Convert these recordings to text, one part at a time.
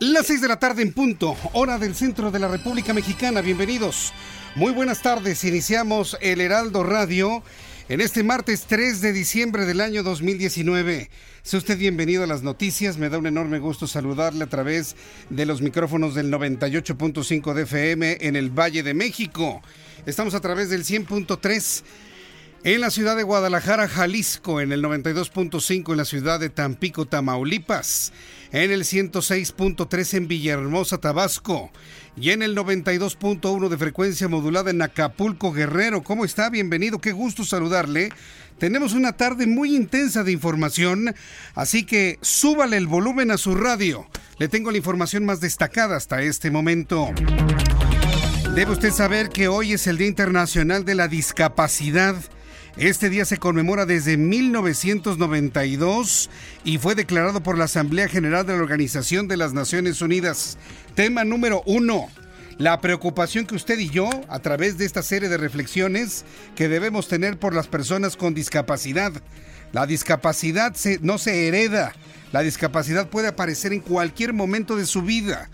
Las 6 de la tarde en punto, hora del centro de la República Mexicana. Bienvenidos. Muy buenas tardes. Iniciamos el Heraldo Radio en este martes 3 de diciembre del año 2019. Sea usted bienvenido a las noticias. Me da un enorme gusto saludarle a través de los micrófonos del 98.5 de FM en el Valle de México. Estamos a través del 100.3 en la ciudad de Guadalajara, Jalisco, en el 92.5 en la ciudad de Tampico, Tamaulipas, en el 106.3 en Villahermosa, Tabasco y en el 92.1 de frecuencia modulada en Acapulco, Guerrero. ¿Cómo está? Bienvenido, qué gusto saludarle. Tenemos una tarde muy intensa de información, así que súbale el volumen a su radio. Le tengo la información más destacada hasta este momento. Debe usted saber que hoy es el Día Internacional de la Discapacidad. Este día se conmemora desde 1992 y fue declarado por la Asamblea General de la Organización de las Naciones Unidas. Tema número uno. La preocupación que usted y yo, a través de esta serie de reflexiones que debemos tener por las personas con discapacidad. La discapacidad no se hereda. La discapacidad puede aparecer en cualquier momento de su vida.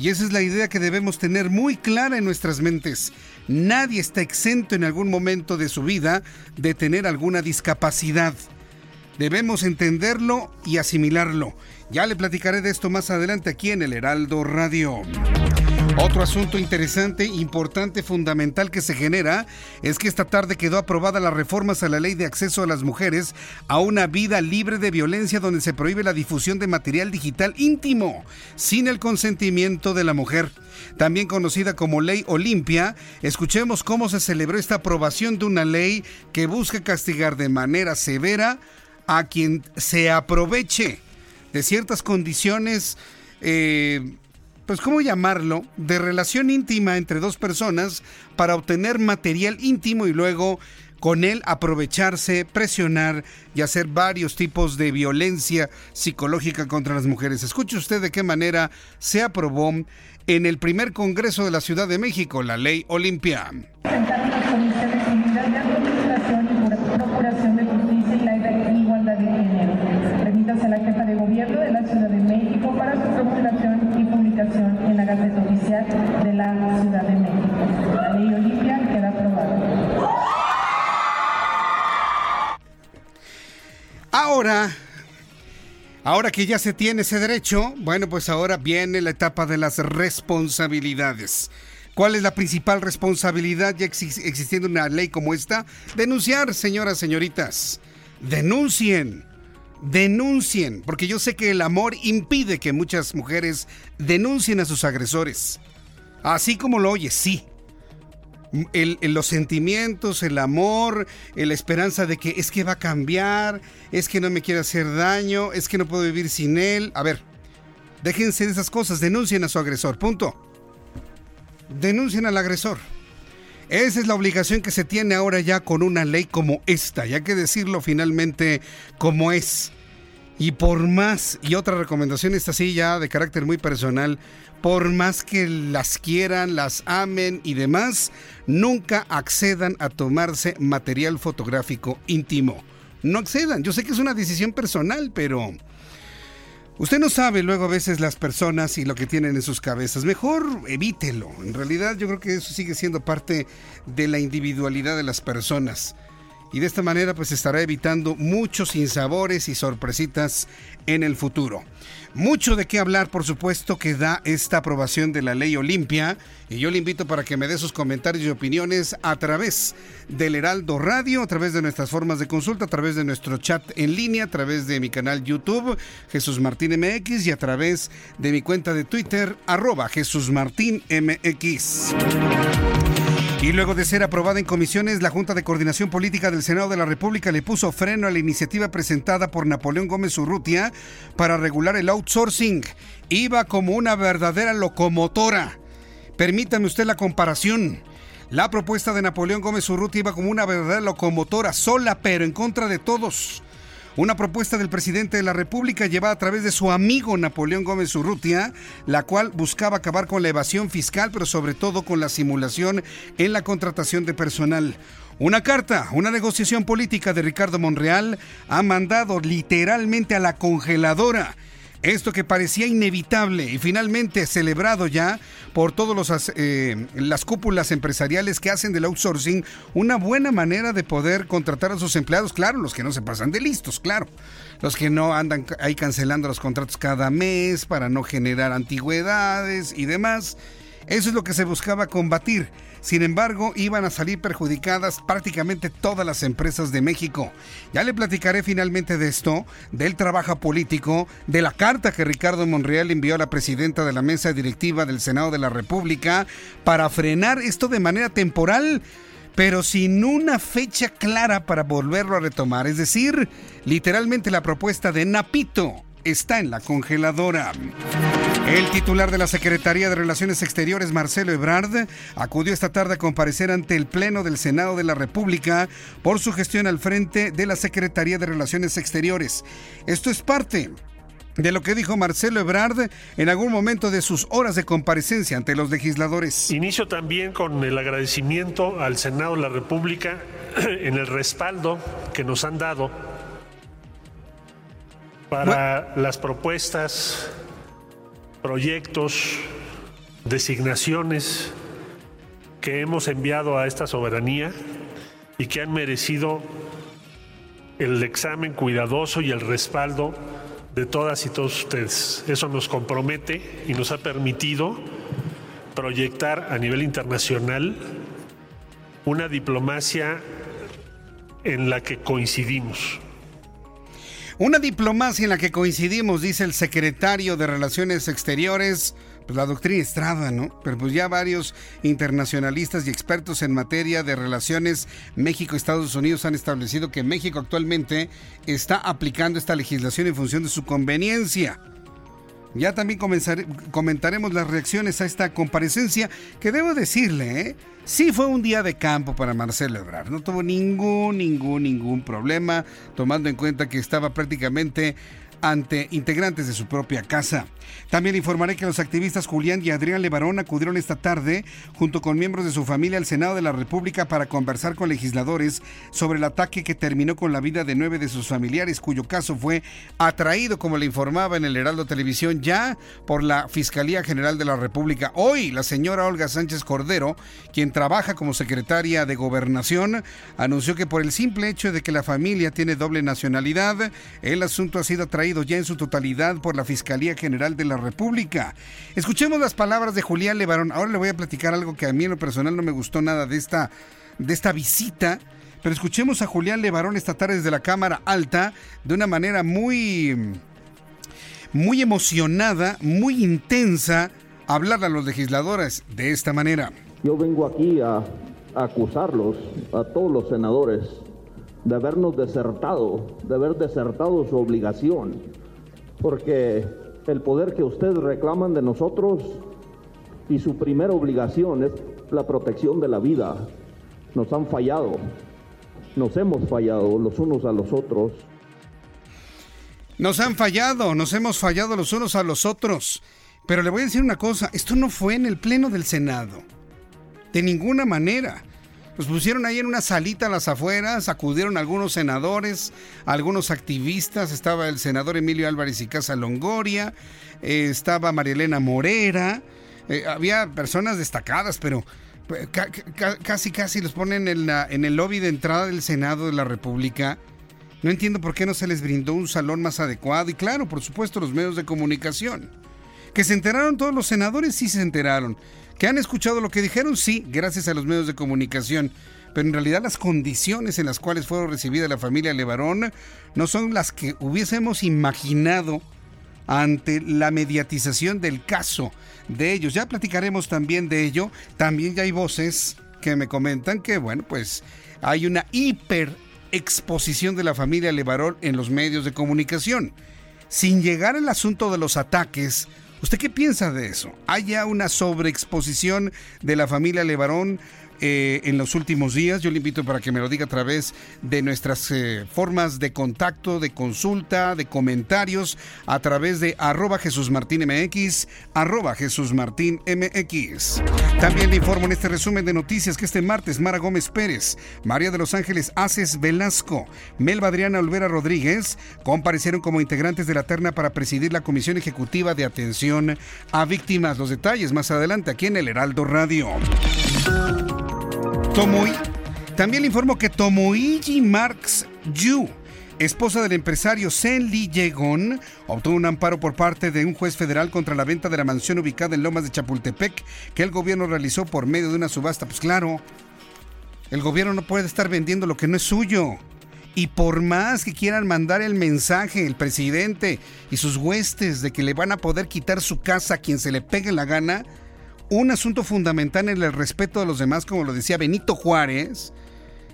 Y esa es la idea que debemos tener muy clara en nuestras mentes. Nadie está exento en algún momento de su vida de tener alguna discapacidad. Debemos entenderlo y asimilarlo. Ya le platicaré de esto más adelante aquí en el Heraldo Radio. Otro asunto interesante, importante, fundamental que se genera es que esta tarde quedó aprobada las reformas a la ley de acceso a las mujeres a una vida libre de violencia donde se prohíbe la difusión de material digital íntimo sin el consentimiento de la mujer. También conocida como Ley Olimpia, escuchemos cómo se celebró esta aprobación de una ley que busca castigar de manera severa a quien se aproveche de ciertas condiciones eh, pues cómo llamarlo, de relación íntima entre dos personas para obtener material íntimo y luego con él aprovecharse, presionar y hacer varios tipos de violencia psicológica contra las mujeres. Escuche usted de qué manera se aprobó en el primer Congreso de la Ciudad de México la Ley Olimpia. Ahora, ahora que ya se tiene ese derecho, bueno, pues ahora viene la etapa de las responsabilidades. ¿Cuál es la principal responsabilidad ya existiendo una ley como esta? Denunciar, señoras, señoritas. Denuncien denuncien, porque yo sé que el amor impide que muchas mujeres denuncien a sus agresores. Así como lo oye, sí. Los sentimientos, el amor, la esperanza de que es que va a cambiar, es que no me quiere hacer daño, es que no puedo vivir sin él. A ver, déjense de esas cosas, denuncien a su agresor, punto. Denuncien al agresor. Esa es la obligación que se tiene ahora ya con una ley como esta, y hay que decirlo finalmente como es. Y por más, y otra recomendación esta sí ya de carácter muy personal, por más que las quieran, las amen y demás, nunca accedan a tomarse material fotográfico íntimo. No accedan, yo sé que es una decisión personal, pero Usted no sabe luego a veces las personas y lo que tienen en sus cabezas. Mejor evítelo. En realidad yo creo que eso sigue siendo parte de la individualidad de las personas. y de esta manera pues estará evitando muchos sinsabores y sorpresitas en el futuro. Mucho de qué hablar, por supuesto, que da esta aprobación de la ley Olimpia. Y yo le invito para que me dé sus comentarios y opiniones a través del Heraldo Radio, a través de nuestras formas de consulta, a través de nuestro chat en línea, a través de mi canal YouTube, Jesús Martín MX, y a través de mi cuenta de Twitter, arroba Jesús Martín MX. Y luego de ser aprobada en comisiones, la Junta de Coordinación Política del Senado de la República le puso freno a la iniciativa presentada por Napoleón Gómez Urrutia para regular el outsourcing. Iba como una verdadera locomotora. Permítame usted la comparación. La propuesta de Napoleón Gómez Urrutia iba como una verdadera locomotora, sola pero en contra de todos. Una propuesta del presidente de la República llevada a través de su amigo Napoleón Gómez Urrutia, la cual buscaba acabar con la evasión fiscal, pero sobre todo con la simulación en la contratación de personal. Una carta, una negociación política de Ricardo Monreal ha mandado literalmente a la congeladora esto que parecía inevitable y finalmente celebrado ya por todas eh, las cúpulas empresariales que hacen del outsourcing una buena manera de poder contratar a sus empleados, claro, los que no se pasan de listos, claro, los que no andan ahí cancelando los contratos cada mes para no generar antigüedades y demás. Eso es lo que se buscaba combatir. Sin embargo, iban a salir perjudicadas prácticamente todas las empresas de México. Ya le platicaré finalmente de esto, del trabajo político, de la carta que Ricardo Monreal envió a la presidenta de la mesa directiva del Senado de la República para frenar esto de manera temporal pero sin una fecha clara para volverlo a retomar. Es decir, literalmente la propuesta de Napito está en la congeladora. El titular de la Secretaría de Relaciones Exteriores, Marcelo Ebrard, acudió esta tarde a comparecer ante el Pleno del Senado de la República por su gestión al frente de la Secretaría de Relaciones Exteriores. Esto es parte de lo que dijo Marcelo Ebrard en algún momento de sus horas de comparecencia ante los legisladores. Inicio también con el agradecimiento al Senado de la República en el respaldo que nos han dado para las propuestas, proyectos, designaciones que hemos enviado a esta soberanía y que han merecido el examen cuidadoso y el respaldo de todas y todos ustedes. Eso nos compromete y nos ha permitido proyectar a nivel internacional una diplomacia en la que coincidimos. Una diplomacia en la que coincidimos, dice el secretario de Relaciones Exteriores, pues la doctrina Estrada, ¿no? Pero pues ya varios internacionalistas y expertos en materia de relaciones México-Estados Unidos han establecido que México actualmente está aplicando esta legislación en función de su conveniencia. Ya también comentaremos las reacciones a esta comparecencia, que debo decirle, ¿eh? sí fue un día de campo para Marcelo Ebrard. No tuvo ningún, ningún, ningún problema, tomando en cuenta que estaba prácticamente ante integrantes de su propia casa. También informaré que los activistas Julián y Adrián Levarón acudieron esta tarde, junto con miembros de su familia, al Senado de la República para conversar con legisladores sobre el ataque que terminó con la vida de nueve de sus familiares, cuyo caso fue atraído, como le informaba en el Heraldo Televisión, ya por la Fiscalía General de la República. Hoy, la señora Olga Sánchez Cordero, quien trabaja como secretaria de Gobernación, anunció que por el simple hecho de que la familia tiene doble nacionalidad, el asunto ha sido atraído ya en su totalidad por la Fiscalía General de la República. Escuchemos las palabras de Julián Levarón. Ahora le voy a platicar algo que a mí en lo personal no me gustó nada de esta, de esta visita. Pero escuchemos a Julián Levarón esta tarde desde la Cámara Alta de una manera muy, muy emocionada, muy intensa, hablar a los legisladores de esta manera. Yo vengo aquí a, a acusarlos, a todos los senadores, de habernos desertado, de haber desertado su obligación, porque el poder que ustedes reclaman de nosotros y su primera obligación es la protección de la vida. Nos han fallado, nos hemos fallado los unos a los otros. Nos han fallado, nos hemos fallado los unos a los otros. Pero le voy a decir una cosa, esto no fue en el Pleno del Senado. De ninguna manera. Los pusieron ahí en una salita a las afueras, acudieron algunos senadores, algunos activistas, estaba el senador Emilio Álvarez y Casa Longoria, eh, estaba María Elena Morera, eh, había personas destacadas, pero casi, casi los ponen en, en el lobby de entrada del Senado de la República. No entiendo por qué no se les brindó un salón más adecuado y claro, por supuesto, los medios de comunicación. Que se enteraron todos los senadores, sí se enteraron. Que han escuchado lo que dijeron, sí, gracias a los medios de comunicación. Pero en realidad las condiciones en las cuales fueron recibida la familia Levarón no son las que hubiésemos imaginado ante la mediatización del caso de ellos. Ya platicaremos también de ello. También ya hay voces que me comentan que, bueno, pues hay una hiper exposición de la familia Levarón en los medios de comunicación. Sin llegar al asunto de los ataques, ¿usted qué piensa de eso? ¿Hay ya una sobreexposición de la familia Levarón eh, en los últimos días. Yo le invito para que me lo diga a través de nuestras eh, formas de contacto, de consulta, de comentarios, a través de arroba Jesús Martín MX, arroba Jesús Martín MX. También le informo en este resumen de noticias que este martes Mara Gómez Pérez, María de los Ángeles Aces Velasco, Melba Adriana Olvera Rodríguez comparecieron como integrantes de la terna para presidir la Comisión Ejecutiva de Atención a Víctimas. Los detalles más adelante aquí en el Heraldo Radio. Tomoy. También le informo que Tomoiji Marx Yu, esposa del empresario Sen Lee Yegon, obtuvo un amparo por parte de un juez federal contra la venta de la mansión ubicada en Lomas de Chapultepec que el gobierno realizó por medio de una subasta. Pues claro, el gobierno no puede estar vendiendo lo que no es suyo. Y por más que quieran mandar el mensaje, el presidente y sus huestes de que le van a poder quitar su casa a quien se le pegue la gana, un asunto fundamental en el respeto a los demás, como lo decía Benito Juárez,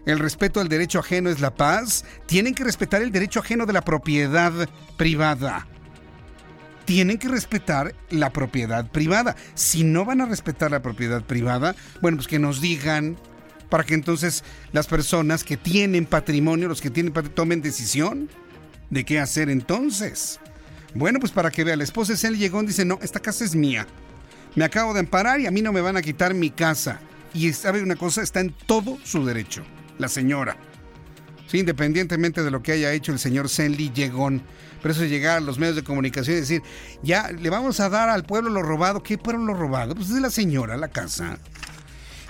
el respeto al derecho ajeno es la paz, tienen que respetar el derecho ajeno de la propiedad privada. Tienen que respetar la propiedad privada. Si no van a respetar la propiedad privada, bueno, pues que nos digan para que entonces las personas que tienen patrimonio, los que tienen patrimonio, tomen decisión de qué hacer entonces. Bueno, pues para que vea, la esposa de Cel llegó y dice, no, esta casa es mía me acabo de amparar y a mí no me van a quitar mi casa. Y sabe una cosa, está en todo su derecho, la señora. Sí, independientemente de lo que haya hecho el señor Senli Llegón. Pero eso de llegar a los medios de comunicación y decir, ya le vamos a dar al pueblo lo robado. ¿Qué pueblo lo robado? Pues es de la señora, la casa.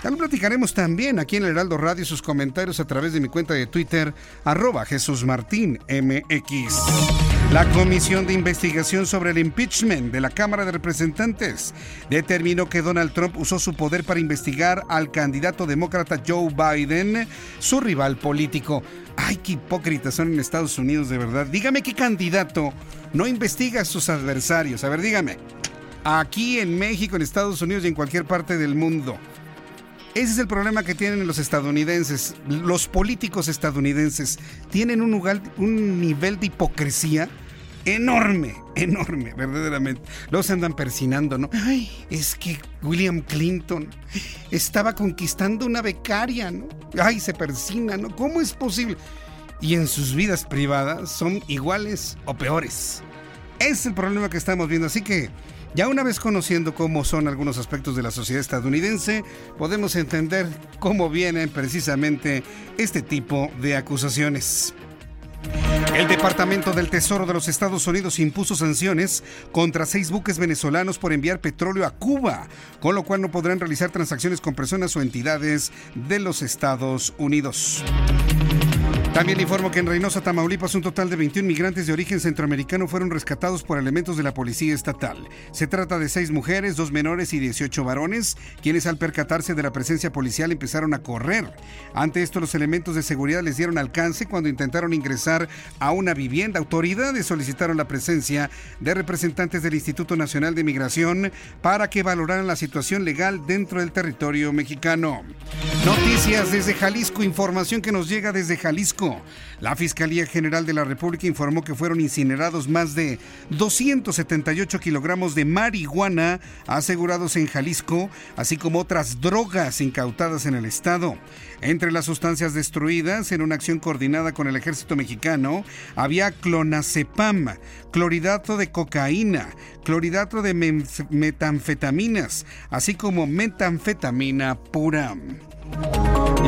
Ya lo platicaremos también aquí en el Heraldo Radio sus comentarios a través de mi cuenta de Twitter, arroba Jesús Martín MX. La Comisión de Investigación sobre el Impeachment de la Cámara de Representantes determinó que Donald Trump usó su poder para investigar al candidato demócrata Joe Biden, su rival político. Ay, qué hipócritas son en Estados Unidos, de verdad. Dígame qué candidato no investiga a sus adversarios. A ver, dígame. Aquí en México, en Estados Unidos y en cualquier parte del mundo. Ese es el problema que tienen los estadounidenses. Los políticos estadounidenses tienen un, un nivel de hipocresía enorme, enorme, verdaderamente. Los andan persinando, ¿no? Ay, es que William Clinton estaba conquistando una becaria, ¿no? Ay, se persina, ¿no? ¿Cómo es posible? Y en sus vidas privadas son iguales o peores. Es el problema que estamos viendo. Así que ya una vez conociendo cómo son algunos aspectos de la sociedad estadounidense, podemos entender cómo vienen precisamente este tipo de acusaciones. El Departamento del Tesoro de los Estados Unidos impuso sanciones contra seis buques venezolanos por enviar petróleo a Cuba, con lo cual no podrán realizar transacciones con personas o entidades de los Estados Unidos. También informo que en Reynosa, Tamaulipas, un total de 21 migrantes de origen centroamericano fueron rescatados por elementos de la Policía Estatal. Se trata de seis mujeres, dos menores y 18 varones, quienes al percatarse de la presencia policial empezaron a correr. Ante esto, los elementos de seguridad les dieron alcance cuando intentaron ingresar a una vivienda. Autoridades solicitaron la presencia de representantes del Instituto Nacional de Migración para que valoraran la situación legal dentro del territorio mexicano. Noticias desde Jalisco, información que nos llega desde Jalisco. La Fiscalía General de la República informó que fueron incinerados más de 278 kilogramos de marihuana asegurados en Jalisco, así como otras drogas incautadas en el estado. Entre las sustancias destruidas en una acción coordinada con el ejército mexicano había clonazepam, cloridato de cocaína, cloridato de metanfetaminas, así como metanfetamina pura.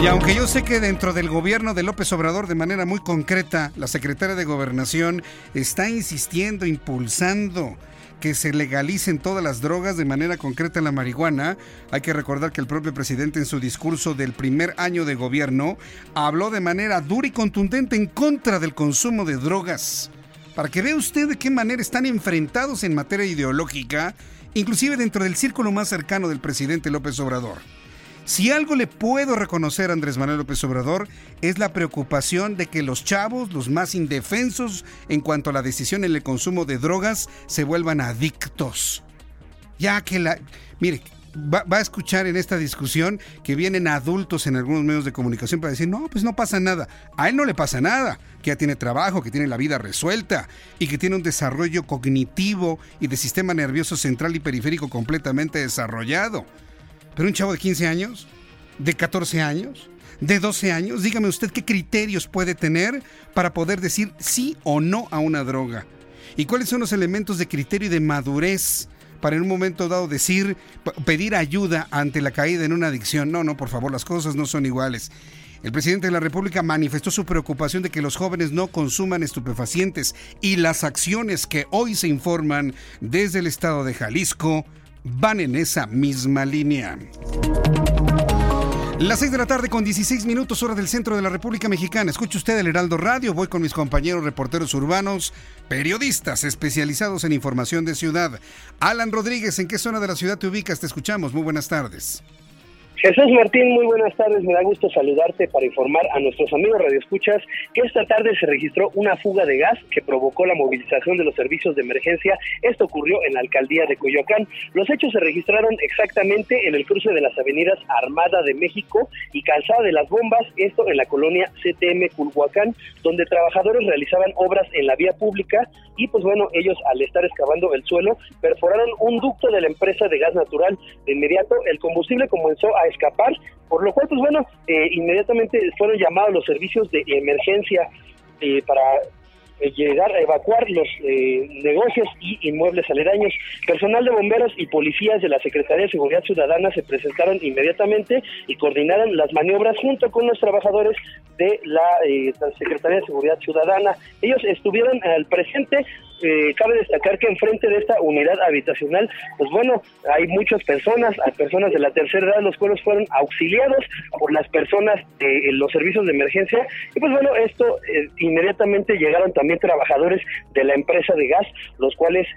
Y aunque yo sé que dentro del gobierno de López Obrador, de manera muy concreta, la secretaria de Gobernación está insistiendo, impulsando que se legalicen todas las drogas, de manera concreta la marihuana. Hay que recordar que el propio presidente en su discurso del primer año de gobierno habló de manera dura y contundente en contra del consumo de drogas. Para que vea usted de qué manera están enfrentados en materia ideológica, inclusive dentro del círculo más cercano del presidente López Obrador. Si algo le puedo reconocer a Andrés Manuel López Obrador es la preocupación de que los chavos, los más indefensos en cuanto a la decisión en el consumo de drogas, se vuelvan adictos. Ya que la... Mire, va, a escuchar en esta discusión que vienen adultos en algunos medios de comunicación para decir, no, pues no pasa nada. A él no le pasa nada, que ya tiene trabajo, que tiene la vida resuelta y que tiene un desarrollo cognitivo y de sistema nervioso central y periférico completamente desarrollado. Pero un chavo de 15 años, de 14 años, de 12 años, dígame usted qué criterios puede tener para poder decir sí o no a una droga. ¿Y cuáles son los elementos de criterio y de madurez para en un momento dado decir, pedir ayuda ante la caída en una adicción? No, no, por favor, las cosas no son iguales. El presidente de la República manifestó su preocupación de que los jóvenes no consuman estupefacientes y las acciones que hoy se informan desde el estado de Jalisco van en esa misma línea. Las 6 de la tarde con 16 minutos hora del centro de la República Mexicana. Escuche usted el Heraldo Radio. Voy con mis compañeros reporteros urbanos, periodistas especializados en información de ciudad. Alan Rodríguez, ¿en qué zona de la ciudad te ubicas? Te escuchamos. Muy buenas tardes. Jesús Martín, muy buenas tardes. Me da gusto saludarte para informar a nuestros amigos radioescuchas que esta tarde se registró una fuga de gas que provocó la movilización de los servicios de emergencia. Esto ocurrió en la alcaldía de Coyoacán. Los hechos se registraron exactamente en el cruce de las avenidas Armada de México y Calzada de las Bombas, esto en la colonia CTM Culhuacán, donde trabajadores realizaban obras en la vía pública y pues bueno, ellos al estar excavando el suelo perforaron un ducto de la empresa de gas natural. De inmediato el combustible comenzó a escapar, por lo cual, pues bueno, eh, inmediatamente fueron llamados los servicios de emergencia eh, para eh, llegar a evacuar los negocios y inmuebles aledaños. Personal de bomberos y policías de la Secretaría de Seguridad Ciudadana se presentaron inmediatamente y coordinaron las maniobras junto con los trabajadores de la, la Secretaría de Seguridad Ciudadana. Ellos estuvieron al presente eh, cabe destacar que enfrente de esta unidad habitacional, pues bueno, hay muchas personas, hay personas de la tercera edad, los cuales fueron auxiliados por las personas de los servicios de emergencia. Y pues bueno, esto eh, inmediatamente llegaron también trabajadores de la empresa de gas, los cuales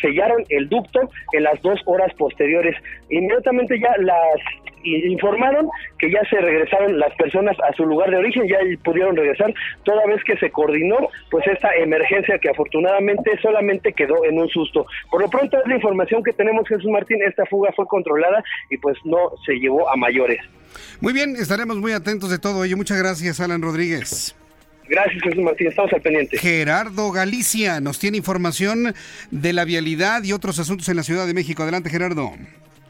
sellaron el ducto en las dos horas posteriores. Inmediatamente ya las informaron que ya se regresaron las personas a su lugar de origen, ya pudieron regresar, toda vez que se coordinó pues esta emergencia que afortunadamente solamente quedó en un susto. Por lo pronto es la información que tenemos Jesús Martín, esta fuga fue controlada y pues no se llevó a mayores. Muy bien, estaremos muy atentos de todo ello. Muchas gracias, Alan Rodríguez. Gracias, Jesús Martín. Estamos al pendiente. Gerardo Galicia nos tiene información de la vialidad y otros asuntos en la Ciudad de México. Adelante, Gerardo.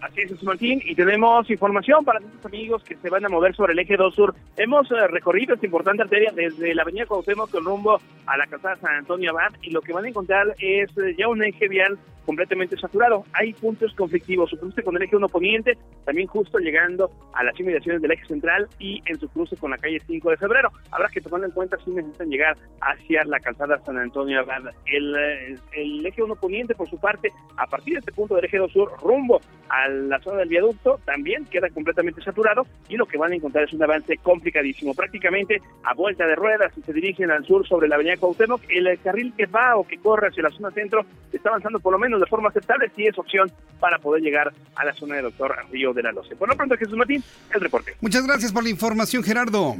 Así es, Martín, y tenemos información para nuestros amigos que se van a mover sobre el eje 2 sur. Hemos eh, recorrido esta importante arteria desde la avenida Cuauhtémoc con rumbo a la calzada San Antonio Abad y lo que van a encontrar es eh, ya un eje vial completamente saturado. Hay puntos conflictivos, su cruce con el eje 1 poniente, también justo llegando a las inmediaciones del eje central y en su cruce con la calle 5 de febrero. Habrá que tomar en cuenta si necesitan llegar hacia la calzada San Antonio Abad. El, eh, el eje 1 poniente, por su parte, a partir de este punto del eje 2 sur, rumbo al la zona del viaducto también queda completamente saturado y lo que van a encontrar es un avance complicadísimo. Prácticamente a vuelta de ruedas, si se dirigen al sur sobre la avenida Cuauhtémoc, el carril que va o que corre hacia la zona centro está avanzando por lo menos de forma aceptable, si es opción para poder llegar a la zona de Doctor Río de la Loce. Por lo pronto, Jesús Martín, el reporte. Muchas gracias por la información, Gerardo.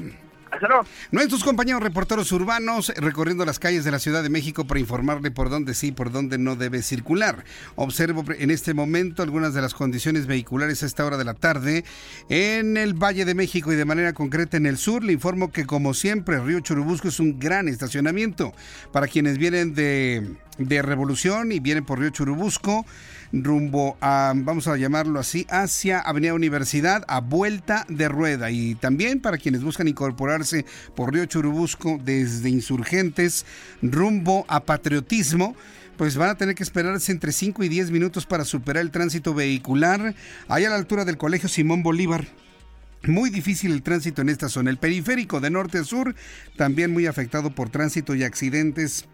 Nuestros compañeros reporteros urbanos recorriendo las calles de la Ciudad de México para informarle por dónde sí y por dónde no debe circular. Observo en este momento algunas de las condiciones vehiculares a esta hora de la tarde en el Valle de México y de manera concreta en el sur. Le informo que como siempre Río Churubusco es un gran estacionamiento para quienes vienen de, de Revolución y vienen por Río Churubusco rumbo a, vamos a llamarlo así, hacia Avenida Universidad a vuelta de rueda. Y también para quienes buscan incorporarse por Río Churubusco desde Insurgentes rumbo a Patriotismo pues van a tener que esperarse entre 5 y 10 minutos para superar el tránsito vehicular ahí a la altura del Colegio Simón Bolívar. Muy difícil el tránsito en esta zona. El periférico de norte a sur también muy afectado por tránsito y accidentes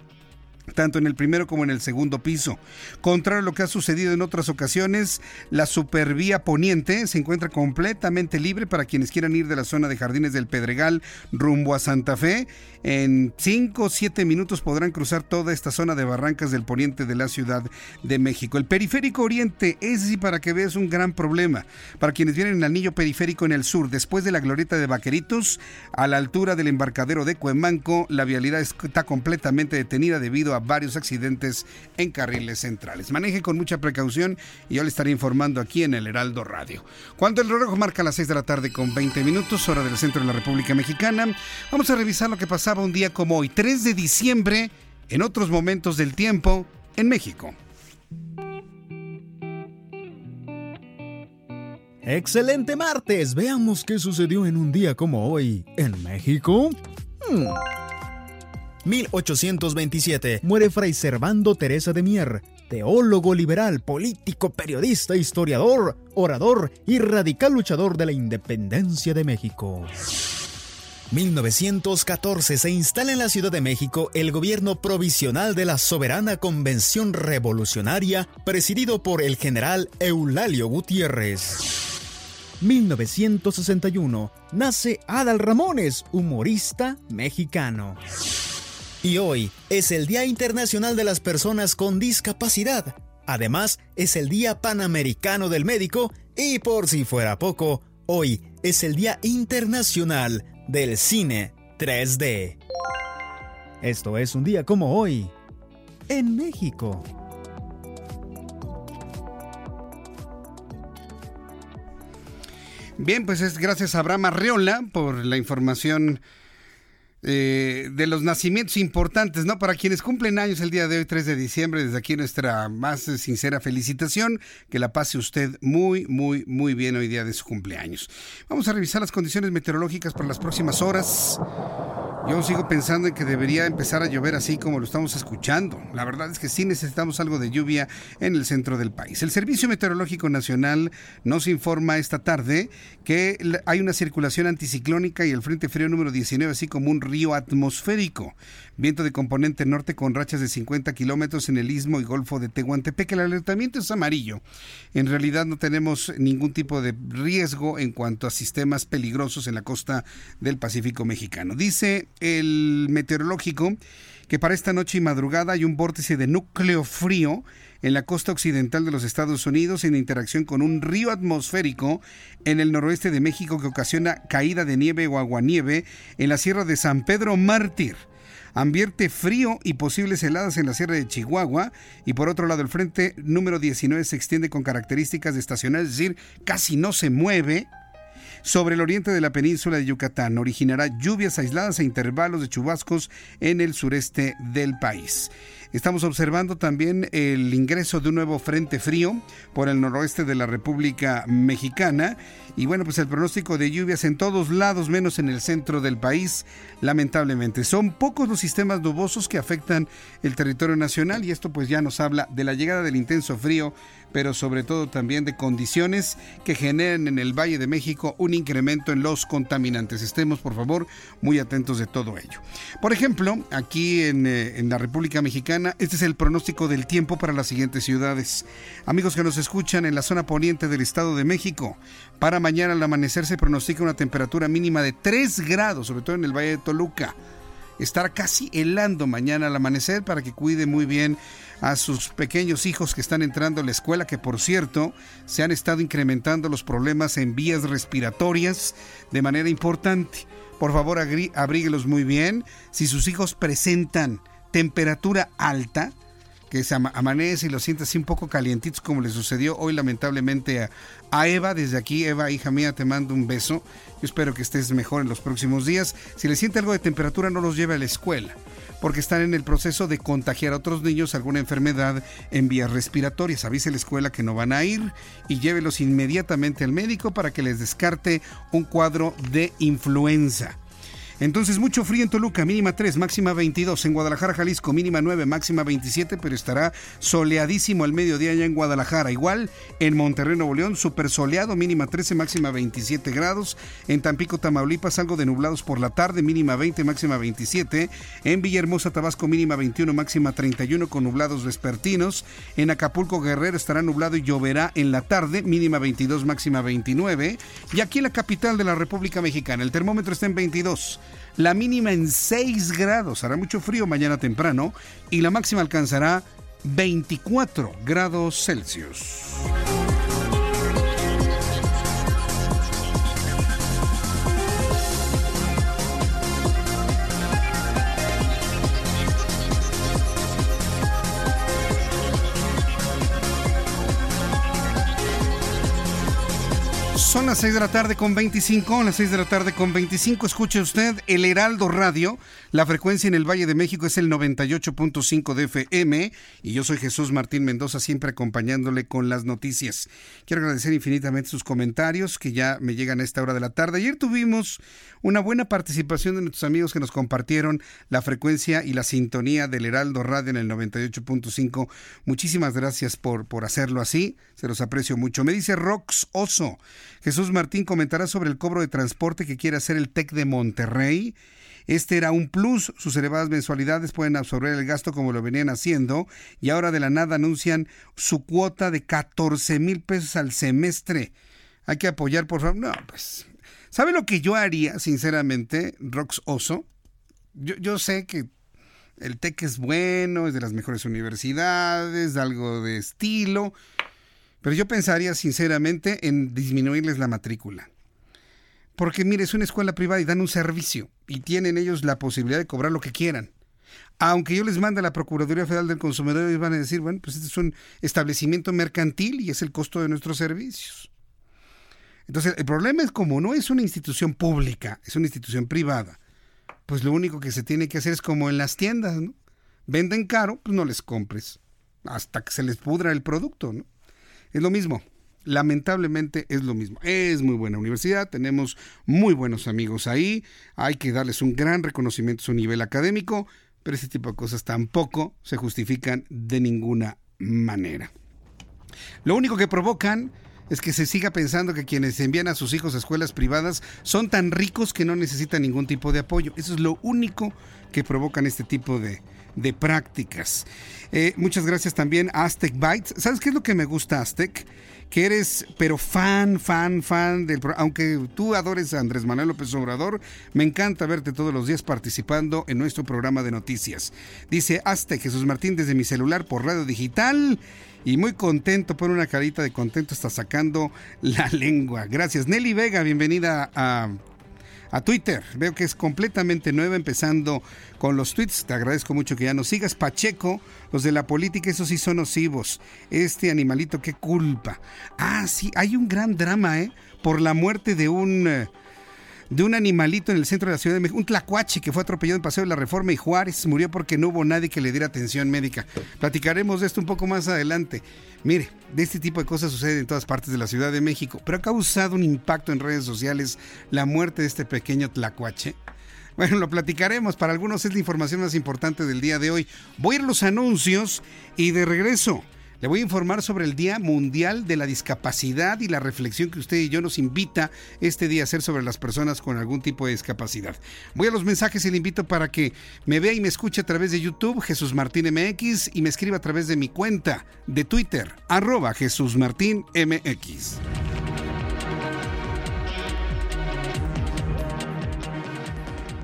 tanto en el primero como en el segundo piso. Contrario a lo que ha sucedido en otras ocasiones, la supervía poniente se encuentra completamente libre para quienes quieran ir de la zona de Jardines del Pedregal rumbo a Santa Fe. En 5 o 7 minutos podrán cruzar toda esta zona de barrancas del poniente de la Ciudad de México. El periférico oriente es sí para que veas un gran problema. Para quienes vienen en el anillo periférico en el sur, después de la glorieta de Vaqueritos, a la altura del embarcadero de Cuemanco, la vialidad está completamente detenida debido a varios accidentes en carriles centrales. Maneje con mucha precaución y yo le estaré informando aquí en el Heraldo Radio. Cuando el reloj marca las 6 de la tarde con 20 minutos, hora del centro de la República Mexicana, vamos a revisar lo que pasaba un día como hoy, 3 de diciembre, en otros momentos del tiempo, en México. Excelente martes. Veamos qué sucedió en un día como hoy en México. Hmm. 1827 muere Fray Servando Teresa de Mier, teólogo liberal, político, periodista, historiador, orador y radical luchador de la independencia de México. 1914 se instala en la Ciudad de México el gobierno provisional de la Soberana Convención Revolucionaria, presidido por el general Eulalio Gutiérrez. 1961 nace Adal Ramones, humorista mexicano. Y hoy es el Día Internacional de las Personas con Discapacidad. Además, es el Día Panamericano del Médico y por si fuera poco, hoy es el Día Internacional del Cine 3D. Esto es un día como hoy, en México. Bien, pues es gracias a Abraham Arreola por la información eh, de los nacimientos importantes, ¿no? Para quienes cumplen años el día de hoy, 3 de diciembre, desde aquí nuestra más sincera felicitación. Que la pase usted muy, muy, muy bien hoy día de su cumpleaños. Vamos a revisar las condiciones meteorológicas para las próximas horas. Yo sigo pensando en que debería empezar a llover así como lo estamos escuchando. La verdad es que sí necesitamos algo de lluvia en el centro del país. El Servicio Meteorológico Nacional nos informa esta tarde que hay una circulación anticiclónica y el Frente Frío número 19, así como un río atmosférico. Viento de componente norte con rachas de 50 kilómetros en el istmo y golfo de Tehuantepec. El alertamiento es amarillo. En realidad no tenemos ningún tipo de riesgo en cuanto a sistemas peligrosos en la costa del Pacífico mexicano. Dice el meteorológico que para esta noche y madrugada hay un vórtice de núcleo frío en la costa occidental de los Estados Unidos en interacción con un río atmosférico en el noroeste de México que ocasiona caída de nieve o aguanieve en la sierra de San Pedro Mártir. Ambiente frío y posibles heladas en la sierra de Chihuahua y por otro lado el frente número 19 se extiende con características estacionales, es decir, casi no se mueve sobre el oriente de la península de Yucatán. Originará lluvias aisladas e intervalos de chubascos en el sureste del país. Estamos observando también el ingreso de un nuevo frente frío por el noroeste de la República Mexicana. Y bueno, pues el pronóstico de lluvias en todos lados, menos en el centro del país, lamentablemente. Son pocos los sistemas nubosos que afectan el territorio nacional y esto pues ya nos habla de la llegada del intenso frío pero sobre todo también de condiciones que generen en el Valle de México un incremento en los contaminantes. Estemos, por favor, muy atentos de todo ello. Por ejemplo, aquí en, eh, en la República Mexicana, este es el pronóstico del tiempo para las siguientes ciudades. Amigos que nos escuchan en la zona poniente del Estado de México, para mañana al amanecer se pronostica una temperatura mínima de 3 grados, sobre todo en el Valle de Toluca estar casi helando mañana al amanecer para que cuide muy bien a sus pequeños hijos que están entrando a la escuela, que por cierto se han estado incrementando los problemas en vías respiratorias de manera importante. Por favor, abríguelos muy bien. Si sus hijos presentan temperatura alta, que se amanece y lo siente así un poco calientitos como le sucedió hoy lamentablemente a, a, Eva. Desde aquí, Eva, hija mía, te mando un beso. Yo espero que estés mejor en los próximos días. Si le siente algo de temperatura, no los lleve a la escuela porque están en el proceso de contagiar a otros niños alguna enfermedad en vías respiratorias. Avise a la escuela que no van a ir y llévelos inmediatamente al médico para que les descarte un cuadro de influenza. Entonces, mucho frío en Toluca, mínima 3, máxima 22. En Guadalajara, Jalisco, mínima 9, máxima 27, pero estará soleadísimo al mediodía allá en Guadalajara. Igual en Monterrey, Nuevo León, súper soleado, mínima 13, máxima 27 grados. En Tampico, Tamaulipas, algo de nublados por la tarde, mínima 20, máxima 27. En Villahermosa, Tabasco, mínima 21, máxima 31 con nublados vespertinos. En Acapulco, Guerrero, estará nublado y lloverá en la tarde, mínima 22, máxima 29. Y aquí en la capital de la República Mexicana, el termómetro está en 22. La mínima en 6 grados, hará mucho frío mañana temprano y la máxima alcanzará 24 grados Celsius. Son las 6 de la tarde con 25, las 6 de la tarde con 25. Escuche usted el Heraldo Radio. La frecuencia en el Valle de México es el 98.5 de FM y yo soy Jesús Martín Mendoza, siempre acompañándole con las noticias. Quiero agradecer infinitamente sus comentarios que ya me llegan a esta hora de la tarde. Ayer tuvimos una buena participación de nuestros amigos que nos compartieron la frecuencia y la sintonía del Heraldo Radio en el 98.5. Muchísimas gracias por, por hacerlo así, se los aprecio mucho. Me dice Rox Oso. Jesús Martín comentará sobre el cobro de transporte que quiere hacer el TEC de Monterrey. Este era un plus, sus elevadas mensualidades pueden absorber el gasto como lo venían haciendo y ahora de la nada anuncian su cuota de 14 mil pesos al semestre. Hay que apoyar, por favor. No, pues, ¿sabe lo que yo haría, sinceramente, Rox Oso? Yo, sé que el TEC es bueno, es de las mejores universidades, algo de estilo, pero yo pensaría sinceramente en disminuirles la matrícula. Porque mire, es una escuela privada y dan un servicio y tienen ellos la posibilidad de cobrar lo que quieran. Aunque yo les mande a la Procuraduría Federal del Consumidor, ellos van a decir, bueno, pues este es un establecimiento mercantil y es el costo de nuestros servicios. Entonces, el problema es como no es una institución pública, es una institución privada, pues lo único que se tiene que hacer es como en las tiendas, ¿no? Venden caro, pues no les compres, hasta que se les pudra el producto, ¿no? Es lo mismo. Lamentablemente es lo mismo. Es muy buena universidad, tenemos muy buenos amigos ahí, hay que darles un gran reconocimiento a su nivel académico, pero ese tipo de cosas tampoco se justifican de ninguna manera. Lo único que provocan es que se siga pensando que quienes envían a sus hijos a escuelas privadas son tan ricos que no necesitan ningún tipo de apoyo. Eso es lo único que provocan este tipo de, de prácticas. Eh, muchas gracias también a Aztec Bytes. ¿Sabes qué es lo que me gusta, Aztec? Que eres, pero fan, fan, fan del Aunque tú adores a Andrés Manuel López Obrador, me encanta verte todos los días participando en nuestro programa de noticias. Dice Aztec Jesús Martín desde mi celular por radio digital y muy contento, por una carita de contento, está sacando la lengua. Gracias. Nelly Vega, bienvenida a a Twitter. Veo que es completamente nueva, empezando con los tweets. Te agradezco mucho que ya nos sigas. Pacheco, los de la política, esos sí son nocivos. Este animalito, qué culpa. Ah, sí, hay un gran drama, ¿eh? Por la muerte de un... Eh, de un animalito en el centro de la Ciudad de México, un tlacuache que fue atropellado en Paseo de la Reforma y Juárez murió porque no hubo nadie que le diera atención médica. Platicaremos de esto un poco más adelante. Mire, de este tipo de cosas sucede en todas partes de la Ciudad de México, pero ha causado un impacto en redes sociales la muerte de este pequeño tlacuache. Bueno, lo platicaremos. Para algunos es la información más importante del día de hoy. Voy a ir los anuncios y de regreso le voy a informar sobre el Día Mundial de la Discapacidad y la reflexión que usted y yo nos invita este día a hacer sobre las personas con algún tipo de discapacidad. Voy a los mensajes y le invito para que me vea y me escuche a través de YouTube, Jesús Martín MX, y me escriba a través de mi cuenta de Twitter, arroba Jesús Martín MX.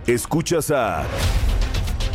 Escuchas a...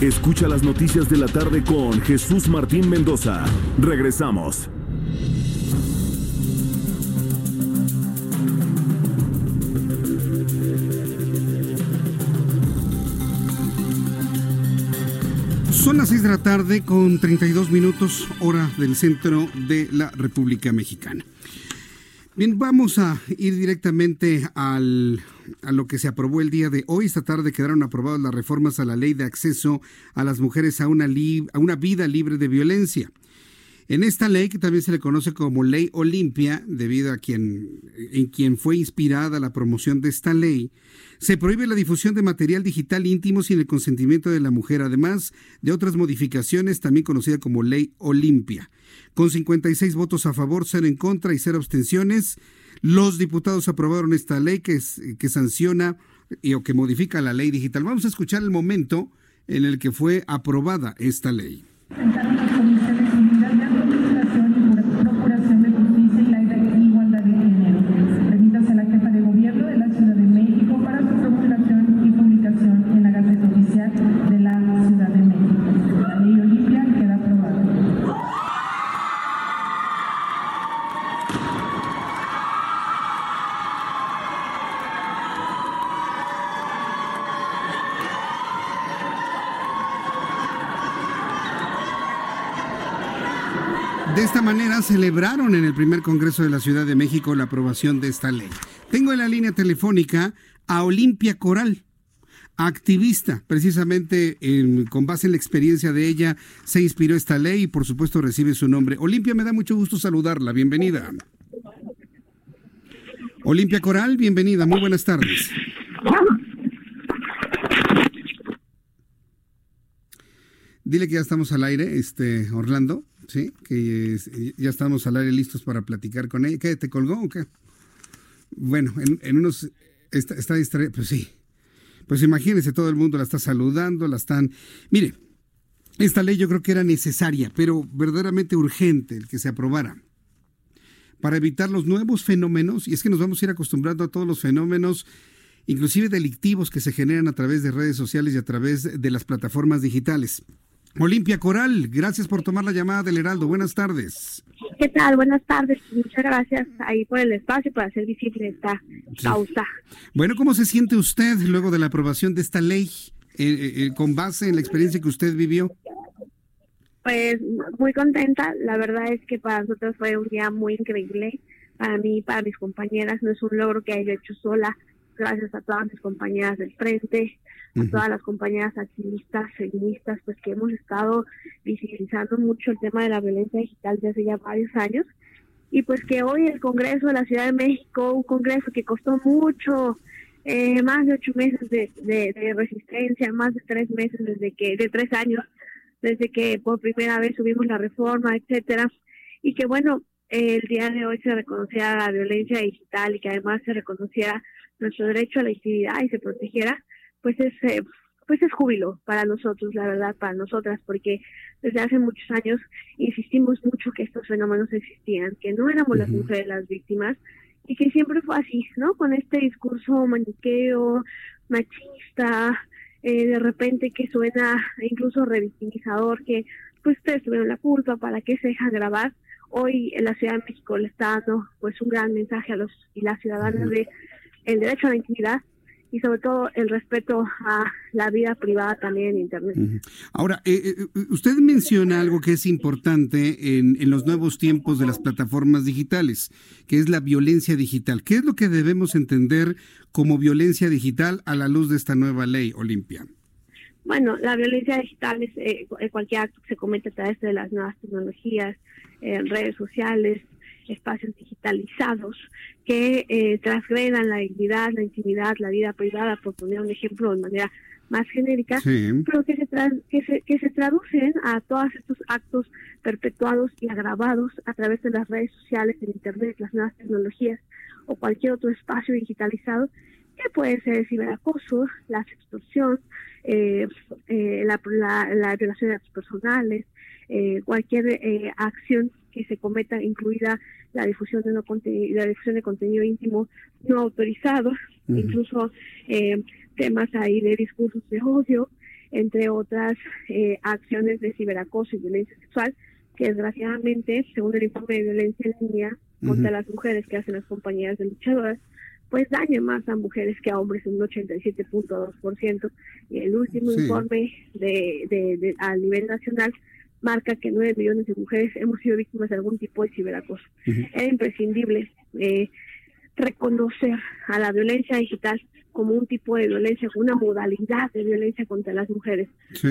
Escucha las noticias de la tarde con Jesús Martín Mendoza. Regresamos. Son las 6 de la tarde con 32 minutos hora del centro de la República Mexicana. Bien, vamos a ir directamente al, a lo que se aprobó el día de hoy. Esta tarde quedaron aprobadas las reformas a la ley de acceso a las mujeres a una, a una vida libre de violencia. En esta ley, que también se le conoce como Ley Olimpia, debido a quien, en quien fue inspirada la promoción de esta ley, se prohíbe la difusión de material digital íntimo sin el consentimiento de la mujer, además de otras modificaciones, también conocida como Ley Olimpia. Con 56 votos a favor, 0 en contra y 0 abstenciones, los diputados aprobaron esta ley que, que sanciona y, o que modifica la ley digital. Vamos a escuchar el momento en el que fue aprobada esta ley. Celebraron en el primer Congreso de la Ciudad de México la aprobación de esta ley. Tengo en la línea telefónica a Olimpia Coral, activista, precisamente con base en la experiencia de ella se inspiró esta ley y por supuesto recibe su nombre. Olimpia, me da mucho gusto saludarla, bienvenida. Olimpia Coral, bienvenida, muy buenas tardes. Dile que ya estamos al aire, este Orlando. Sí, que ya estamos al aire listos para platicar con ella. ¿Qué? ¿Te colgó o qué? Bueno, en, unos... Está, está distraída, pues sí. Pues imagínense, todo el mundo la está saludando, la están... Mire, esta ley yo creo que era necesaria, pero verdaderamente urgente el que se aprobara para evitar los nuevos fenómenos, y es que nos vamos a ir acostumbrando a todos los fenómenos, inclusive delictivos que se generan a través de redes sociales y a través de las plataformas digitales. Olimpia Coral, gracias por tomar la llamada del Heraldo. Buenas tardes. ¿Qué tal? Buenas tardes. Muchas gracias ahí por el espacio para hacer visible esta causa. Bueno, ¿cómo se siente usted luego de la aprobación de esta ley eh, eh, eh, con base en la experiencia que usted vivió? Pues muy contenta. La verdad es que para nosotros fue un día muy increíble. Para mí, para mis compañeras, no es un logro que haya hecho sola. Gracias a todas mis compañeras del frente, a todas las compañeras activistas, feministas, pues que hemos estado visibilizando mucho el tema de la violencia digital desde hace ya varios años. Y pues que hoy el Congreso de la Ciudad de México, un Congreso que costó mucho, eh, más de ocho meses de, de, resistencia, más de tres meses desde que, de tres años, desde que por primera vez subimos la reforma, etcétera, y que bueno, el día de hoy se reconociera la violencia digital y que además se reconociera nuestro derecho a la intimidad y se protegiera, pues es eh, pues es júbilo para nosotros, la verdad, para nosotras, porque desde hace muchos años insistimos mucho que estos fenómenos existían, que no éramos las mujeres las víctimas y que siempre fue así, ¿no? Con este discurso maniqueo, machista, eh, de repente que suena incluso revictimizador, que pues ustedes tuvieron la culpa, ¿para qué se deja grabar? Hoy en la Ciudad de México le está dando pues un gran mensaje a los y las ciudadanas de el derecho a la intimidad y sobre todo el respeto a la vida privada también en Internet. Ahora, eh, eh, usted menciona algo que es importante en, en, los nuevos tiempos de las plataformas digitales, que es la violencia digital. ¿Qué es lo que debemos entender como violencia digital a la luz de esta nueva ley, Olimpia? Bueno, la violencia digital es eh, cualquier acto que se comete a través de las nuevas tecnologías, redes sociales, espacios digitalizados que eh, transgredan la dignidad, la intimidad, la vida privada, por poner un ejemplo de manera más genérica, pero que se, que, se, que se traducen a todos estos actos perpetuados y agravados a través de las redes sociales, el Internet, las nuevas tecnologías o cualquier otro espacio digitalizado, que puede ser el ciberacoso, la extorsión, eh, eh, la, la, violación de datos personales, eh, cualquier eh, acción que se cometa, incluida la difusión de no la difusión de contenido íntimo no autorizado, incluso eh, temas ahí de discursos de odio entre otras eh, acciones de ciberacoso y violencia sexual, que desgraciadamente, según el informe de violencia en línea contra las mujeres que hacen las compañías de luchadoras, pues daña más a mujeres que a hombres en un 87.2%. Y el último informe de, de, a nivel nacional marca que 9 millones de mujeres hemos sido víctimas de algún tipo de ciberacoso. Es imprescindible eh, reconocer a la violencia digital como un tipo de violencia, como una modalidad de violencia contra las mujeres,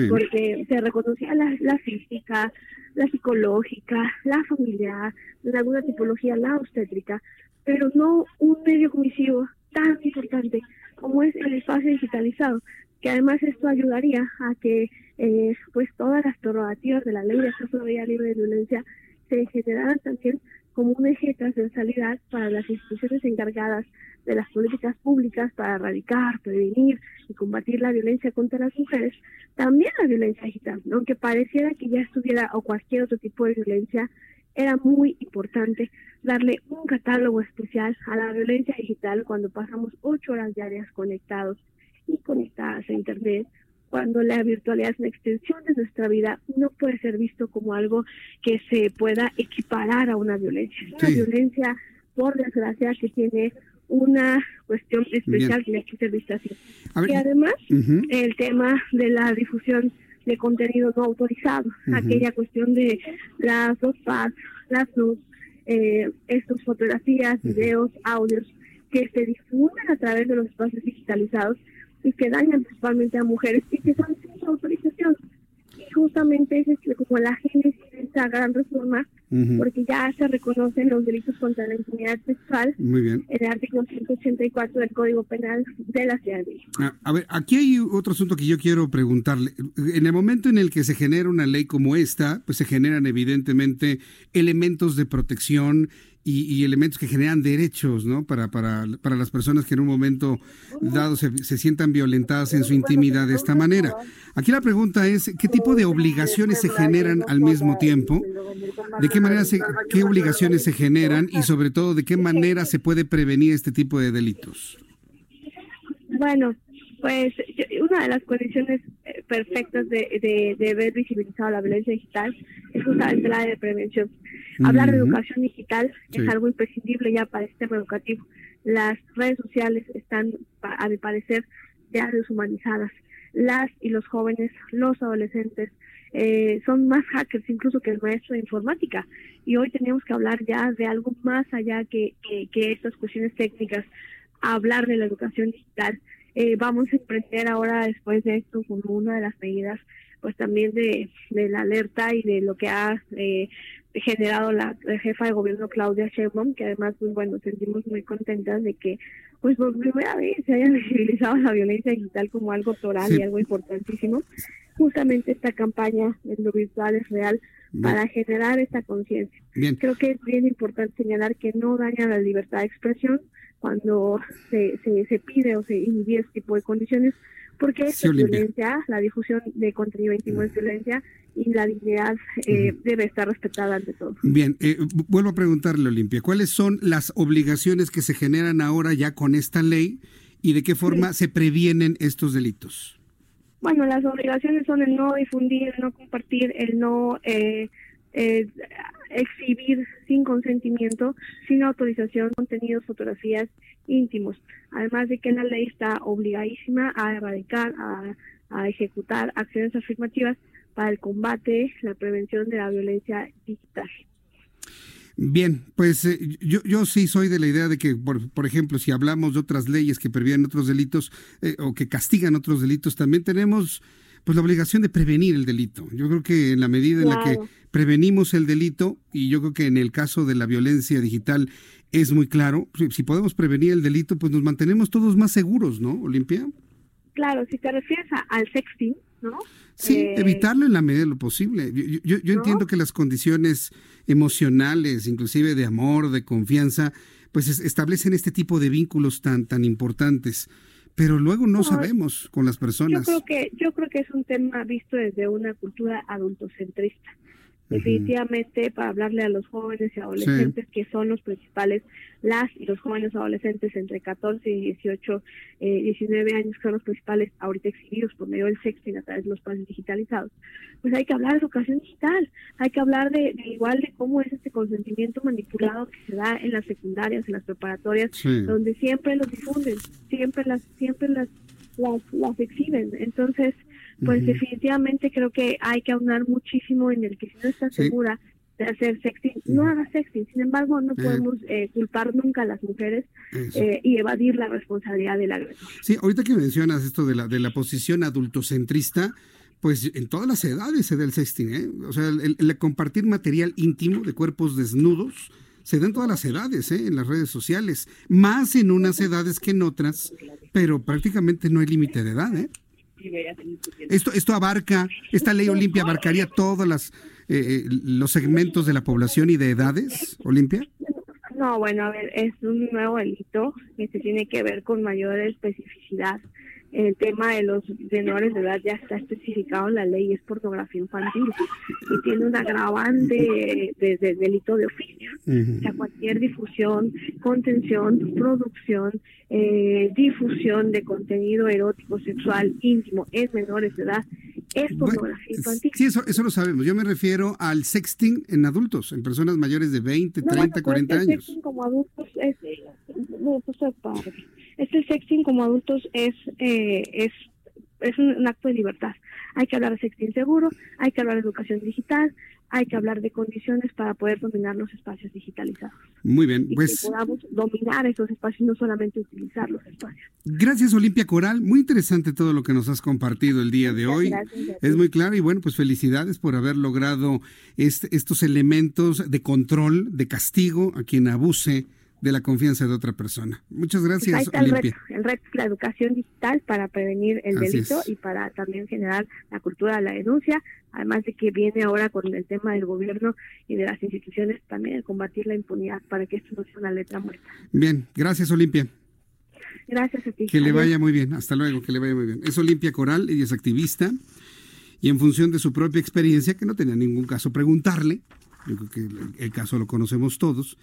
porque se reconocía la, la, física, la psicológica, la familiar, en alguna tipología la obstétrica, pero no un medio comisivo tan importante como es el espacio digitalizado, que además esto ayudaría a que eh, pues todas las prerrogativas de la ley de acceso a la libre de violencia se generaran también como un eje transversalidad para las instituciones encargadas de las políticas públicas para erradicar, prevenir y combatir la violencia contra las mujeres, también la violencia digital, aunque pareciera que ya estuviera o cualquier otro tipo de violencia, era muy importante darle un catálogo especial a la violencia digital cuando pasamos ocho horas diarias conectados y conectadas a Internet cuando la virtualidad es una extensión de nuestra vida, no puede ser visto como algo que se pueda equiparar a una violencia. Una violencia, por desgracia, que tiene una cuestión especial que hay que ser vista así. y además, el tema de la difusión de contenido no autorizado, aquella cuestión de las dos pads, las dos, eh, estas fotografías, videos, audios que se difunden a través de los espacios digitalizados, y que dañan principalmente a mujeres y que son sin autorización. Y justamente es como la génesis de esta gran reforma, porque ya se reconocen los delitos contra la intimidad sexual Muy bien. en el artículo 184 del Código Penal de la Ciudad de México. Ah, a ver, aquí hay otro asunto que yo quiero preguntarle. En el momento en el que se genera una ley como esta, pues se generan evidentemente elementos de protección y, elementos que generan derechos ¿no? para, para, para, las personas que en un momento dado se, se, sientan violentadas en su intimidad de esta manera. Aquí la pregunta es, ¿qué tipo de obligaciones se generan al mismo tiempo? ¿De qué manera se, qué obligaciones se generan y sobre todo de qué manera se puede prevenir este tipo de delitos? Bueno, pues una de las condiciones eh, perfectas de, de, ver visibilizado la violencia digital es justamente la de prevención. Hablar de educación digital es algo imprescindible ya para el sistema educativo. Las redes sociales están, a mi parecer, ya deshumanizadas. Las y los jóvenes, los adolescentes, eh, son más hackers incluso que el maestro de informática. Y hoy tenemos que hablar ya de algo más allá que, que, que estas cuestiones técnicas, hablar de la educación digital eh, vamos a emprender ahora después de esto como una de las medidas pues también de, de la alerta y de lo que ha eh, generado la, jefa de gobierno Claudia Sheinbaum, que además pues bueno sentimos muy contentas de que pues por primera vez se haya visibilizado la violencia digital como algo toral y algo importantísimo. Justamente esta campaña en lo virtual es real para generar esta conciencia. Creo que es bien importante señalar que no daña la libertad de expresión, cuando se, se, pide o se inhibe este tipo de condiciones, porque es violencia, la difusión de contenido íntimo es violencia y la dignidad eh, debe estar respetada ante todo. Bien, eh, vuelvo a preguntarle, Olimpia, ¿cuáles son las obligaciones que se generan ahora ya con esta ley y de qué forma se previenen estos delitos? Bueno, las obligaciones son el no difundir, el no compartir, el no eh, eh, exhibir sin consentimiento, sin autorización, contenidos, fotografías íntimos. Además de que la ley está obligadísima a erradicar, a, a ejecutar acciones afirmativas para el combate, la prevención de la violencia digital. Bien, pues eh, yo, yo sí soy de la idea de que, por, por ejemplo, si hablamos de otras leyes que previenen otros delitos eh, o que castigan otros delitos, también tenemos pues la obligación de prevenir el delito. Yo creo que en la medida en la que prevenimos el delito, y yo creo que en el caso de la violencia digital es muy claro, si podemos prevenir el delito, pues nos mantenemos todos más seguros, ¿no, Olimpia? Claro, si te refieres al sexting, ¿no? Sí, eh, evitarlo en la medida de lo posible. Yo, yo, entiendo que las condiciones emocionales, inclusive de amor, de confianza, pues establecen este tipo de vínculos tan, tan importantes pero luego no, sabemos con las personas. Yo creo que yo creo que es un tema visto desde una cultura adultocentrista. Definitivamente para hablarle a los jóvenes y adolescentes que son los principales, las y los jóvenes adolescentes entre 14 y 18, eh, 19 años que son los principales ahorita exhibidos por medio del sexting a través de los pases digitalizados, pues hay que hablar de educación digital, hay que hablar de, igual de cómo es este consentimiento manipulado que se da en las secundarias, en las preparatorias, donde siempre los difunden, siempre las, siempre las, las, las exhiben. Entonces, pues definitivamente creo que hay que aunar muchísimo en el que si no estás segura de hacer sexting, no hagas sexting. Sin embargo, no podemos eh, culpar nunca a las mujeres eh, y evadir la responsabilidad del agresor. Sí, ahorita que mencionas esto de la, de la posición adultocentrista, pues en todas las edades se da el sexting, ¿eh? O sea, el, compartir material íntimo de cuerpos desnudos se da en todas las edades, ¿eh? En las redes sociales, más en unas edades que en otras, pero prácticamente no hay límite de edad, ¿eh? Esto, esto abarca, esta ley Olimpia abarcaría todos las, eh, eh, los segmentos de la población y de edades, Olimpia. No, bueno, a ver, es un nuevo delito que se tiene que ver con mayor especificidad el tema de los menores de edad ya está especificado en la ley, es pornografía infantil y tiene un agravante de, delito de oficio. O sea, cualquier difusión, contención, producción, eh, difusión de contenido erótico, sexual, íntimo en menores de edad es pornografía infantil. Sí, eso, eso lo sabemos. Yo me refiero al sexting en adultos, en personas mayores de 20, 30, 40 años. El sexting como adultos es, no, pues, este sexting como adultos es, eh, es, es un, acto de libertad. Hay que hablar de sexting seguro, hay que hablar de educación digital, hay que hablar de condiciones para poder dominar los espacios digitalizados. Muy bien, pues. Que podamos dominar esos espacios, no solamente utilizar los espacios. Gracias, Olimpia Coral. Muy interesante todo lo que nos has compartido el día de hoy. es muy claro y bueno, pues felicidades por haber logrado este, estos elementos de control, de castigo a quien abuse de la confianza de otra persona. Muchas pues gracias, el reto, el reto, la educación digital para prevenir el delito y para también generar la cultura de la denuncia, además de que viene ahora con el tema del gobierno y de las instituciones también el combatir la impunidad para que esto no sea una letra muerta. Bien, gracias Olimpia. Gracias a ti. Que le vaya muy bien, hasta luego, que le vaya muy bien. Es Olimpia Coral, ella es activista y en función de su propia experiencia, que no tenía ningún caso preguntarle, yo creo que el caso lo conocemos todos,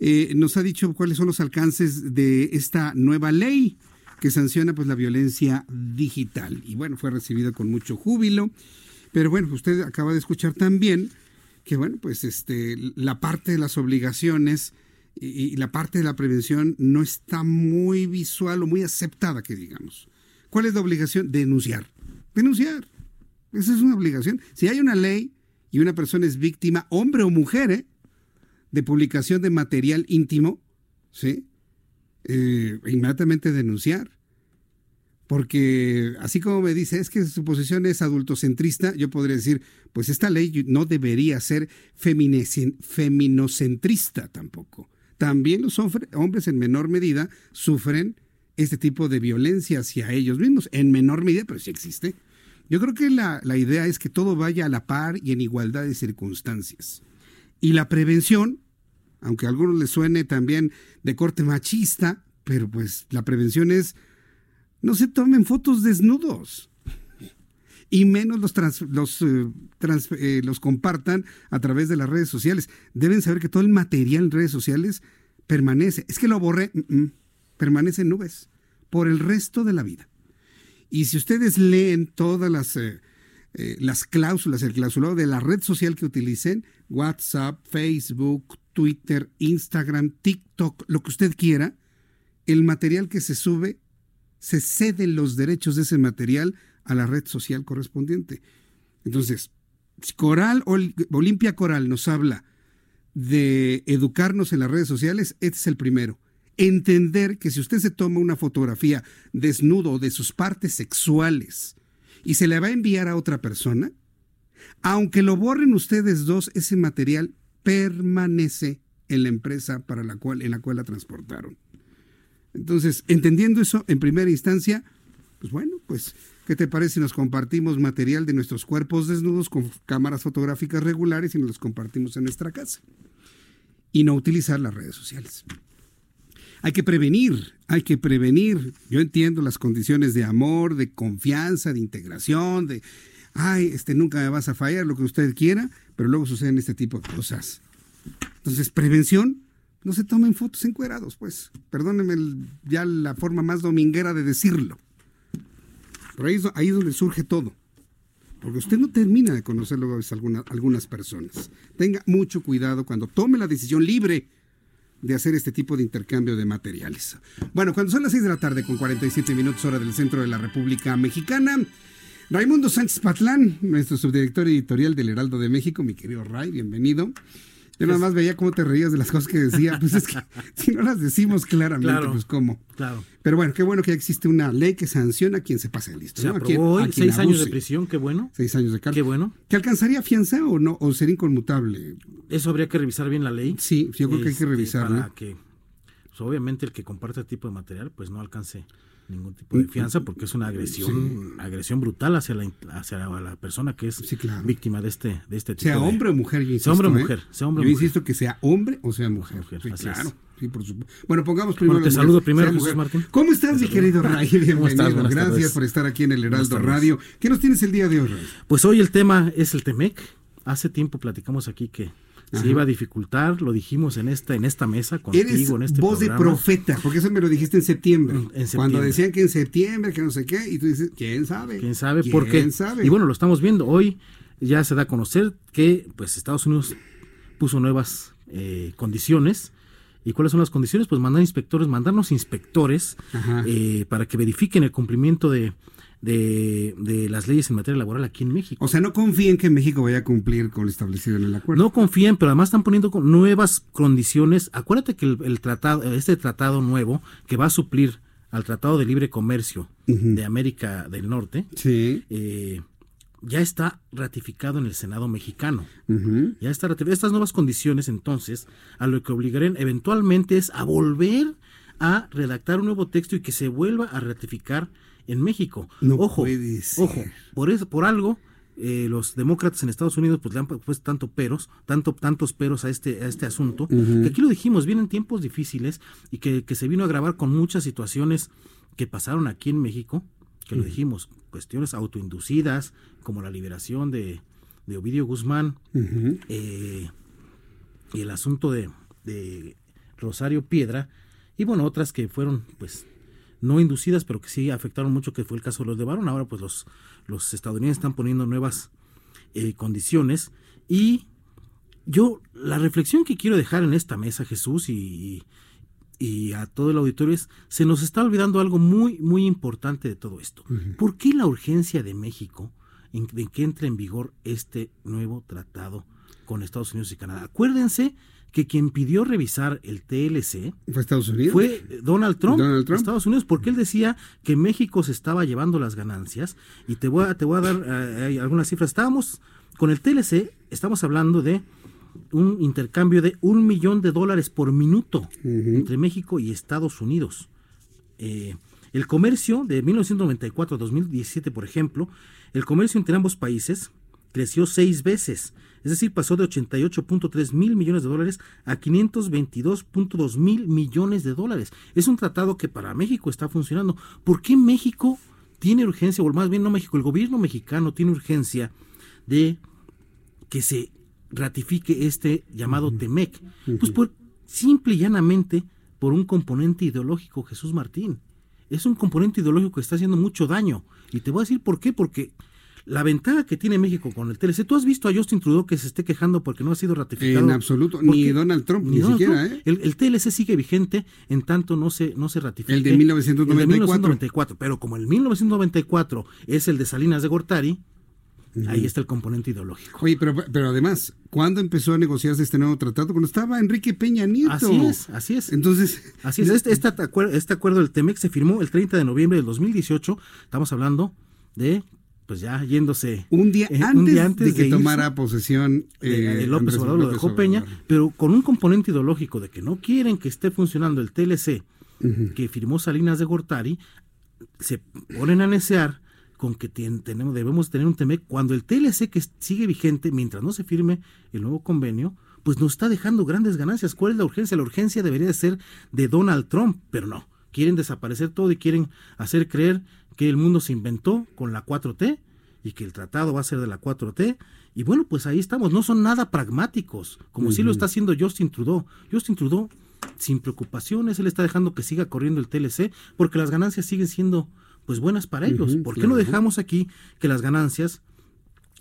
eh, nos ha dicho cuáles son los alcances de esta nueva ley que sanciona pues la violencia digital. Y bueno, fue recibida con mucho júbilo. Pero bueno, usted acaba de escuchar también que bueno, pues este, la parte de las obligaciones y, la parte de la prevención no está muy visual o muy aceptada, que digamos. ¿Cuál es la obligación? Denunciar. Denunciar. Esa es una obligación. Si hay una ley y una persona es víctima, hombre o mujer, ¿eh? De publicación de material íntimo, ¿sí? Eh, inmediatamente denunciar. Porque así como me dice, es que su posición es adultocentrista, yo podría decir, pues esta ley no debería ser feminocentrista tampoco. También los hombres en menor medida sufren este tipo de violencia hacia ellos mismos, en menor medida, pero sí existe. Yo creo que la, la idea es que todo vaya a la par y en igualdad de circunstancias. Y la prevención aunque a algunos les suene también de corte machista, pero pues la prevención es no se tomen fotos desnudos y menos los, los, eh, eh, compartan a través de las redes sociales. Deben saber que todo el material en redes sociales permanece. Es que lo borré, mm, mm, permanece en nubes por el resto de la vida. Y si ustedes leen todas las, eh, las cláusulas, el clausulado de la red social que utilicen, WhatsApp, Facebook, Twitter, Instagram, TikTok, lo que usted quiera, el material que se sube, se ceden los derechos de ese material a la red social correspondiente. Entonces, Coral, Olimpia Coral nos habla de educarnos en las redes sociales, este es el primero. Entender que si usted se toma una fotografía desnudo de sus partes sexuales y se le va a enviar a otra persona, aunque lo borren ustedes dos, ese material permanece en la empresa para la cual, en la cual la transportaron. Entonces, entendiendo eso en primera instancia, pues bueno, pues, ¿qué te parece si nos compartimos material de nuestros cuerpos desnudos con cámaras fotográficas regulares y nos los compartimos en nuestra casa? Y no utilizar las redes sociales. Hay que prevenir, hay que prevenir. Yo entiendo las condiciones de amor, de confianza, de integración, de ay, este, nunca me vas a fallar, lo que usted quiera, pero luego suceden este tipo de cosas. Entonces, prevención, no se tomen fotos encuerados, pues. Perdónenme ya la forma más dominguera de decirlo. Pero ahí ahí es donde surge todo. Porque usted no termina de conocer luego a algunas personas. Tenga mucho cuidado cuando tome la decisión libre de hacer este tipo de intercambio de materiales. Bueno, cuando son las 6 de la tarde con 47 minutos hora del centro de la República Mexicana, Raimundo Sánchez Patlán, nuestro subdirector editorial del Heraldo de México, mi querido Ray, bienvenido. Yo nada más veía cómo te reías de las cosas que decía. Pues es que si no las decimos claramente, pues cómo. Claro. Pero bueno, qué bueno que existe una ley que sanciona a quien se pase listo. Se aprobó hoy, seis años de prisión, qué bueno. Seis años de cárcel. Qué bueno. ¿Que alcanzaría fianza o no? ¿O sería inconmutable? Eso habría que revisar bien la ley. Sí, yo creo que hay que este, revisarla. Para que, pues, obviamente, el que comparte este tipo de material, pues no alcance ningún tipo de fianza porque es una agresión agresión brutal hacia la hacia la, persona que es víctima de este de este tipo sea hombre o mujer yo sea hombre o ¿eh? mujer sea hombre yo insisto que sea hombre o sea mujer, sí, claro. Sí, por supuesto. bueno pongamos primero bueno, te saludo primero Jesús Martín. Cómo estás mi querido Ray bienvenido. Gracias por estar aquí en el Heraldo Radio. Qué nos tienes el día de hoy Ray? pues hoy el tema es el Temec. Hace tiempo platicamos aquí que se iba a dificultar, lo dijimos en esta, en esta mesa contigo, en este voz de profeta, porque eso me lo dijiste en septiembre, Cuando decían que en septiembre, que no sé qué, y tú dices, ¿quién sabe? ¿Quién sabe? ¿Por qué? Y bueno, lo estamos viendo. Hoy ya se da a conocer que pues Estados Unidos puso nuevas eh, condiciones. ¿Y cuáles son las condiciones? Pues mandar inspectores, mandarnos inspectores eh, para que verifiquen el cumplimiento de, de, las leyes en materia laboral aquí en México. O sea, no confíen que México vaya a cumplir con lo establecido en el acuerdo. No confíen, pero además están poniendo nuevas condiciones. Acuérdate que el, tratado, este tratado nuevo que va a suplir al Tratado de Libre Comercio de América del Norte, eh, ya está ratificado en el Senado mexicano. Ya está ratificado. Estas nuevas condiciones, entonces, a lo que obligarían eventualmente es a volver a redactar un nuevo texto y que se vuelva a ratificar en México. ojo, ojo, por eso, por algo, eh, los demócratas en Estados Unidos pues le han puesto tanto peros, tanto, tantos peros a este, a este asunto, que aquí lo dijimos, vienen tiempos difíciles y que, se vino a grabar con muchas situaciones que pasaron aquí en México, que lo dijimos, cuestiones autoinducidas, como la liberación de, de Ovidio Guzmán, eh, y el asunto de, de Rosario Piedra, y bueno, otras que fueron pues no inducidas, pero que sí afectaron mucho, que fue el caso de los de Barón. Ahora pues los, los estadounidenses están poniendo nuevas eh, condiciones. Y yo, la reflexión que quiero dejar en esta mesa, Jesús, y, y a todo el auditorio es, se nos está olvidando algo muy, muy importante de todo esto. ¿Por qué la urgencia de México en, en que entre en vigor este nuevo tratado con Estados Unidos y Canadá? Acuérdense que quien pidió revisar el TLC fue Estados Unidos. Fue Donald Trump, Estados Unidos, porque él decía que México se estaba llevando las ganancias. Y te voy a, te voy a dar eh, algunas cifras. Estábamos con el TLC, estamos hablando de un intercambio de un millón de dólares por minuto entre México y Estados Unidos. Eh, el comercio de 1994 a 2017, por ejemplo, el comercio entre ambos países creció seis veces es decir, pasó de 88.3 mil millones de dólares a 522.2 mil millones de dólares. Es un tratado que para México está funcionando. ¿Por qué México tiene urgencia, o más bien no México, el gobierno mexicano tiene urgencia de que se ratifique este llamado TEMEC? Pues por, simple y llanamente por un componente ideológico, Jesús Martín. Es un componente ideológico que está haciendo mucho daño. Y te voy a decir por qué, porque la ventaja que tiene México con el TLC, ¿tú has visto a Justin Trudeau que se esté quejando porque no ha sido ratificado? En absoluto, ni Donald Trump, ni, siquiera. ¿eh? El, TLC sigue vigente en tanto no se, no se ratifica. El de 1994. El de 1994. Pero como el 1994 es el de Salinas de Gortari, Ahí está el componente ideológico. Oye, pero, pero además, ¿cuándo empezó a negociarse este nuevo tratado? Cuando estaba Enrique Peña Nieto. Así es, así es. Entonces. Así es. Este, este, este acuerdo del TEMEC se firmó el 30 de noviembre del 2018. Estamos hablando de pues ya yéndose un día, eh, antes, de que tomara posesión eh, López Obrador lo dejó Peña, pero con un componente ideológico de que no quieren que esté funcionando el TLC que firmó Salinas de Gortari, se ponen a necear con que tenemos, debemos tener un TME cuando el TLC que sigue vigente mientras no se firme el nuevo convenio, pues nos está dejando grandes ganancias. ¿Cuál es la urgencia? La urgencia debería de ser de Donald Trump, pero no. Quieren desaparecer todo y quieren hacer creer que el mundo se inventó con la 4T y que el tratado va a ser de la 4T. Y bueno, pues ahí estamos, no son nada pragmáticos, como si lo está haciendo Justin Trudeau. Justin Trudeau, sin preocupaciones, él está dejando que siga corriendo el TLC, porque las ganancias siguen siendo pues buenas para ellos. ¿Por qué no dejamos aquí que las ganancias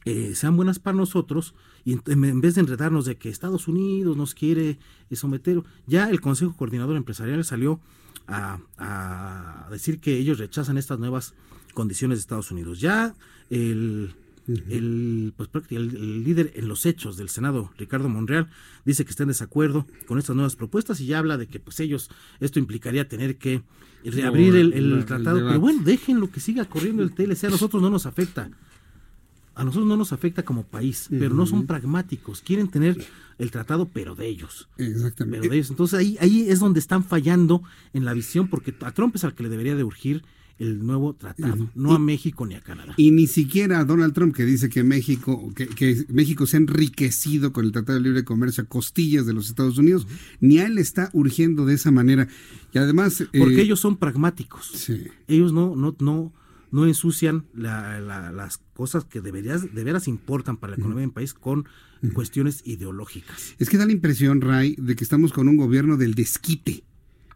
eh, sean buenas para nosotros y en, vez de enredarnos de que Estados Unidos nos quiere someter, ya el Consejo Coordinador Empresarial salió a, a decir que ellos rechazan estas nuevas condiciones de Estados Unidos. Ya el, el, pues, el, líder en los hechos del Senado, Ricardo Monreal, dice que está en desacuerdo con estas nuevas propuestas y ya habla de que pues ellos, esto implicaría tener que reabrir el, tratado. pero bueno, dejen lo que siga corriendo el TLC, a nosotros no nos afecta. A nosotros no nos afecta como país, pero no son pragmáticos, quieren tener el tratado, pero de ellos. Exactamente. Pero de ellos. Entonces ahí, ahí es donde están fallando en la visión, porque a Trump es al que le debería de urgir el nuevo tratado, no a México ni a Canadá. Y ni siquiera a Donald Trump que dice que México, que, México se ha enriquecido con el Tratado de Libre Comercio a costillas de los Estados Unidos, ni a él está urgiendo de esa manera. Y además... Porque eh, ellos son pragmáticos. Ellos no, no, no, no ensucian las cosas que deberías, de veras importan para la economía del país con cuestiones ideológicas. Es que da la impresión, Ray, de que estamos con un gobierno del desquite,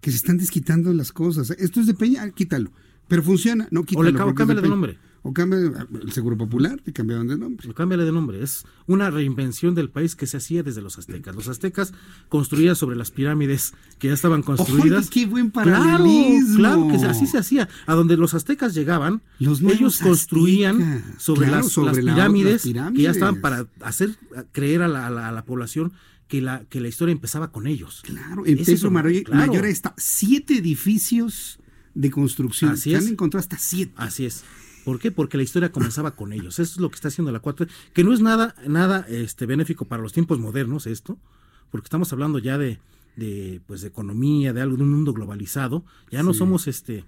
que se están desquitando las cosas. Esto es de Peña, quítalo. Pero funciona, no quítalo. O le cámbiale de nombre. O cambia el Seguro Popular, le cambiaron de nombre. O cámbiale de nombre. Es una reinvención del país que se hacía desde los aztecas. Los aztecas construían sobre las pirámides que ya estaban construidas. ¡Qué buen paralelismo! Claro, claro que así se hacía. A donde los aztecas llegaban, ellos construían sobre, las, pirámides que ya estaban para hacer creer a la, a la población que la, que la historia empezaba con ellos. Claro, en Templo Mayor está siete edificios de construcción. Así es. han encontrado hasta siete. Así es. ¿Por qué? Porque la historia comenzaba con ellos. Eso es lo que está haciendo la 4 que no es nada, nada este, benéfico para los tiempos modernos esto, porque estamos hablando ya de, de, pues, de economía, de algo, de un mundo globalizado. Ya no somos este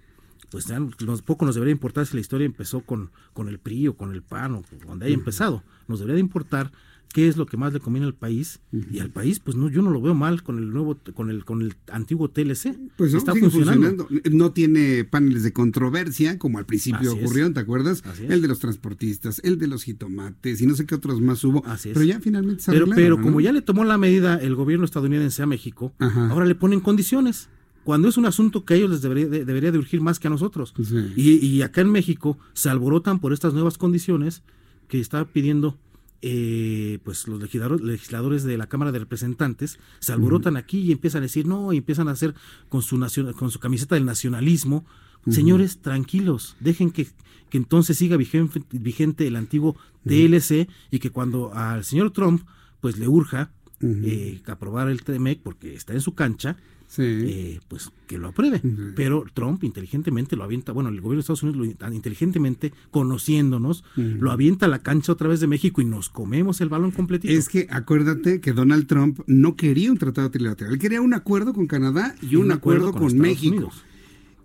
pues ya poco nos debería importar si la historia empezó con, con el PRI o con el PAN o donde haya empezado. Nos debería de importar qué es lo que más le conviene al país y al país pues no yo no lo veo mal con el nuevo con el con el antiguo TLC pues está funcionando. no tiene paneles de controversia como al principio ocurrió te acuerdas el de los transportistas el de los jitomates y no sé qué otros más hubo pero ya finalmente se pero pero como ya le tomó la medida el gobierno estadounidense a México ahora le ponen condiciones. Cuando es un asunto que a ellos les debería de, debería de urgir más que a nosotros. Y, y acá en México se alborotan por estas nuevas condiciones que está pidiendo eh, pues los legisladores, legisladores, de la Cámara de Representantes se alborotan aquí y empiezan a decir no, y empiezan a hacer con su, con su camiseta del nacionalismo. Señores, tranquilos, dejen que, que entonces siga vigente, vigente el antiguo TLC y que cuando al señor Trump pues le urja eh, aprobar el TMEC porque está en su cancha, eh, pues que lo apruebe. Pero Trump inteligentemente lo avienta, bueno, el gobierno de Estados Unidos lo, inteligentemente, conociéndonos, lo avienta a la cancha otra vez de México y nos comemos el balón completito. Es que acuérdate que Donald Trump no quería un tratado trilateral, él quería un acuerdo con Canadá y, un, acuerdo, con, México.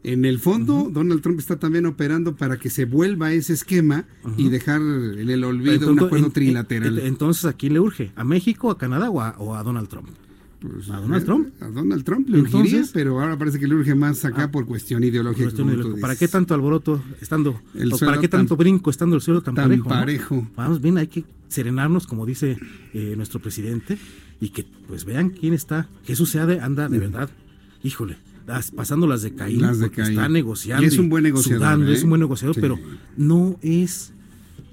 En el fondo, Donald Trump está también operando para que se vuelva ese esquema y dejar en el olvido un acuerdo trilateral. Entonces, ¿a quién le urge? ¿A México, a Canadá o a Donald Trump? Pues, ¿A Donald Trump? A Donald Trump le urgiría, pero ahora parece que le urge más acá ah, por cuestión ideológica. ¿Para qué tanto alboroto estando, para qué tanto brinco estando el suelo tan, parejo? Vamos bien, hay que serenarnos, como dice eh, nuestro presidente, y que pues vean quién está. Jesús Seade anda de verdad, híjole, pasando las de Caín, las de está negociando. Y es un buen negociador. Es un buen negociador, pero no es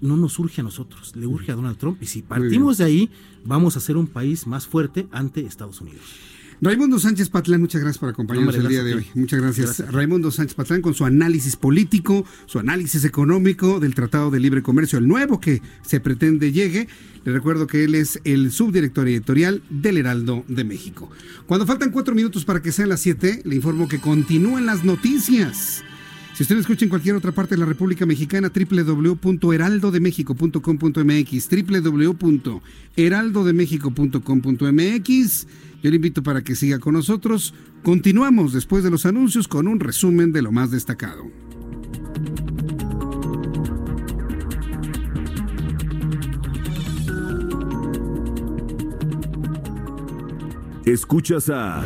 no nos urge a nosotros, le urge a Donald Trump. Y si partimos de ahí, vamos a ser un país más fuerte ante Estados Unidos. Raimundo Sánchez Patlán, muchas gracias por acompañarnos el día de hoy. Muchas gracias. Raimundo Sánchez Patlán con su análisis político, su análisis económico del Tratado de Libre Comercio, el nuevo que se pretende llegue. Le recuerdo que él es el subdirector editorial del Heraldo de México. Cuando faltan cuatro minutos para que sean las siete, le informo que continúan las noticias. Si usted escucha en cualquier otra parte de la República Mexicana, www.heraldodemexico.com.mx, www.heraldodemexico.com.mx. Yo le invito para que siga con nosotros. Continuamos después de los anuncios con un resumen de lo más destacado. Escuchas a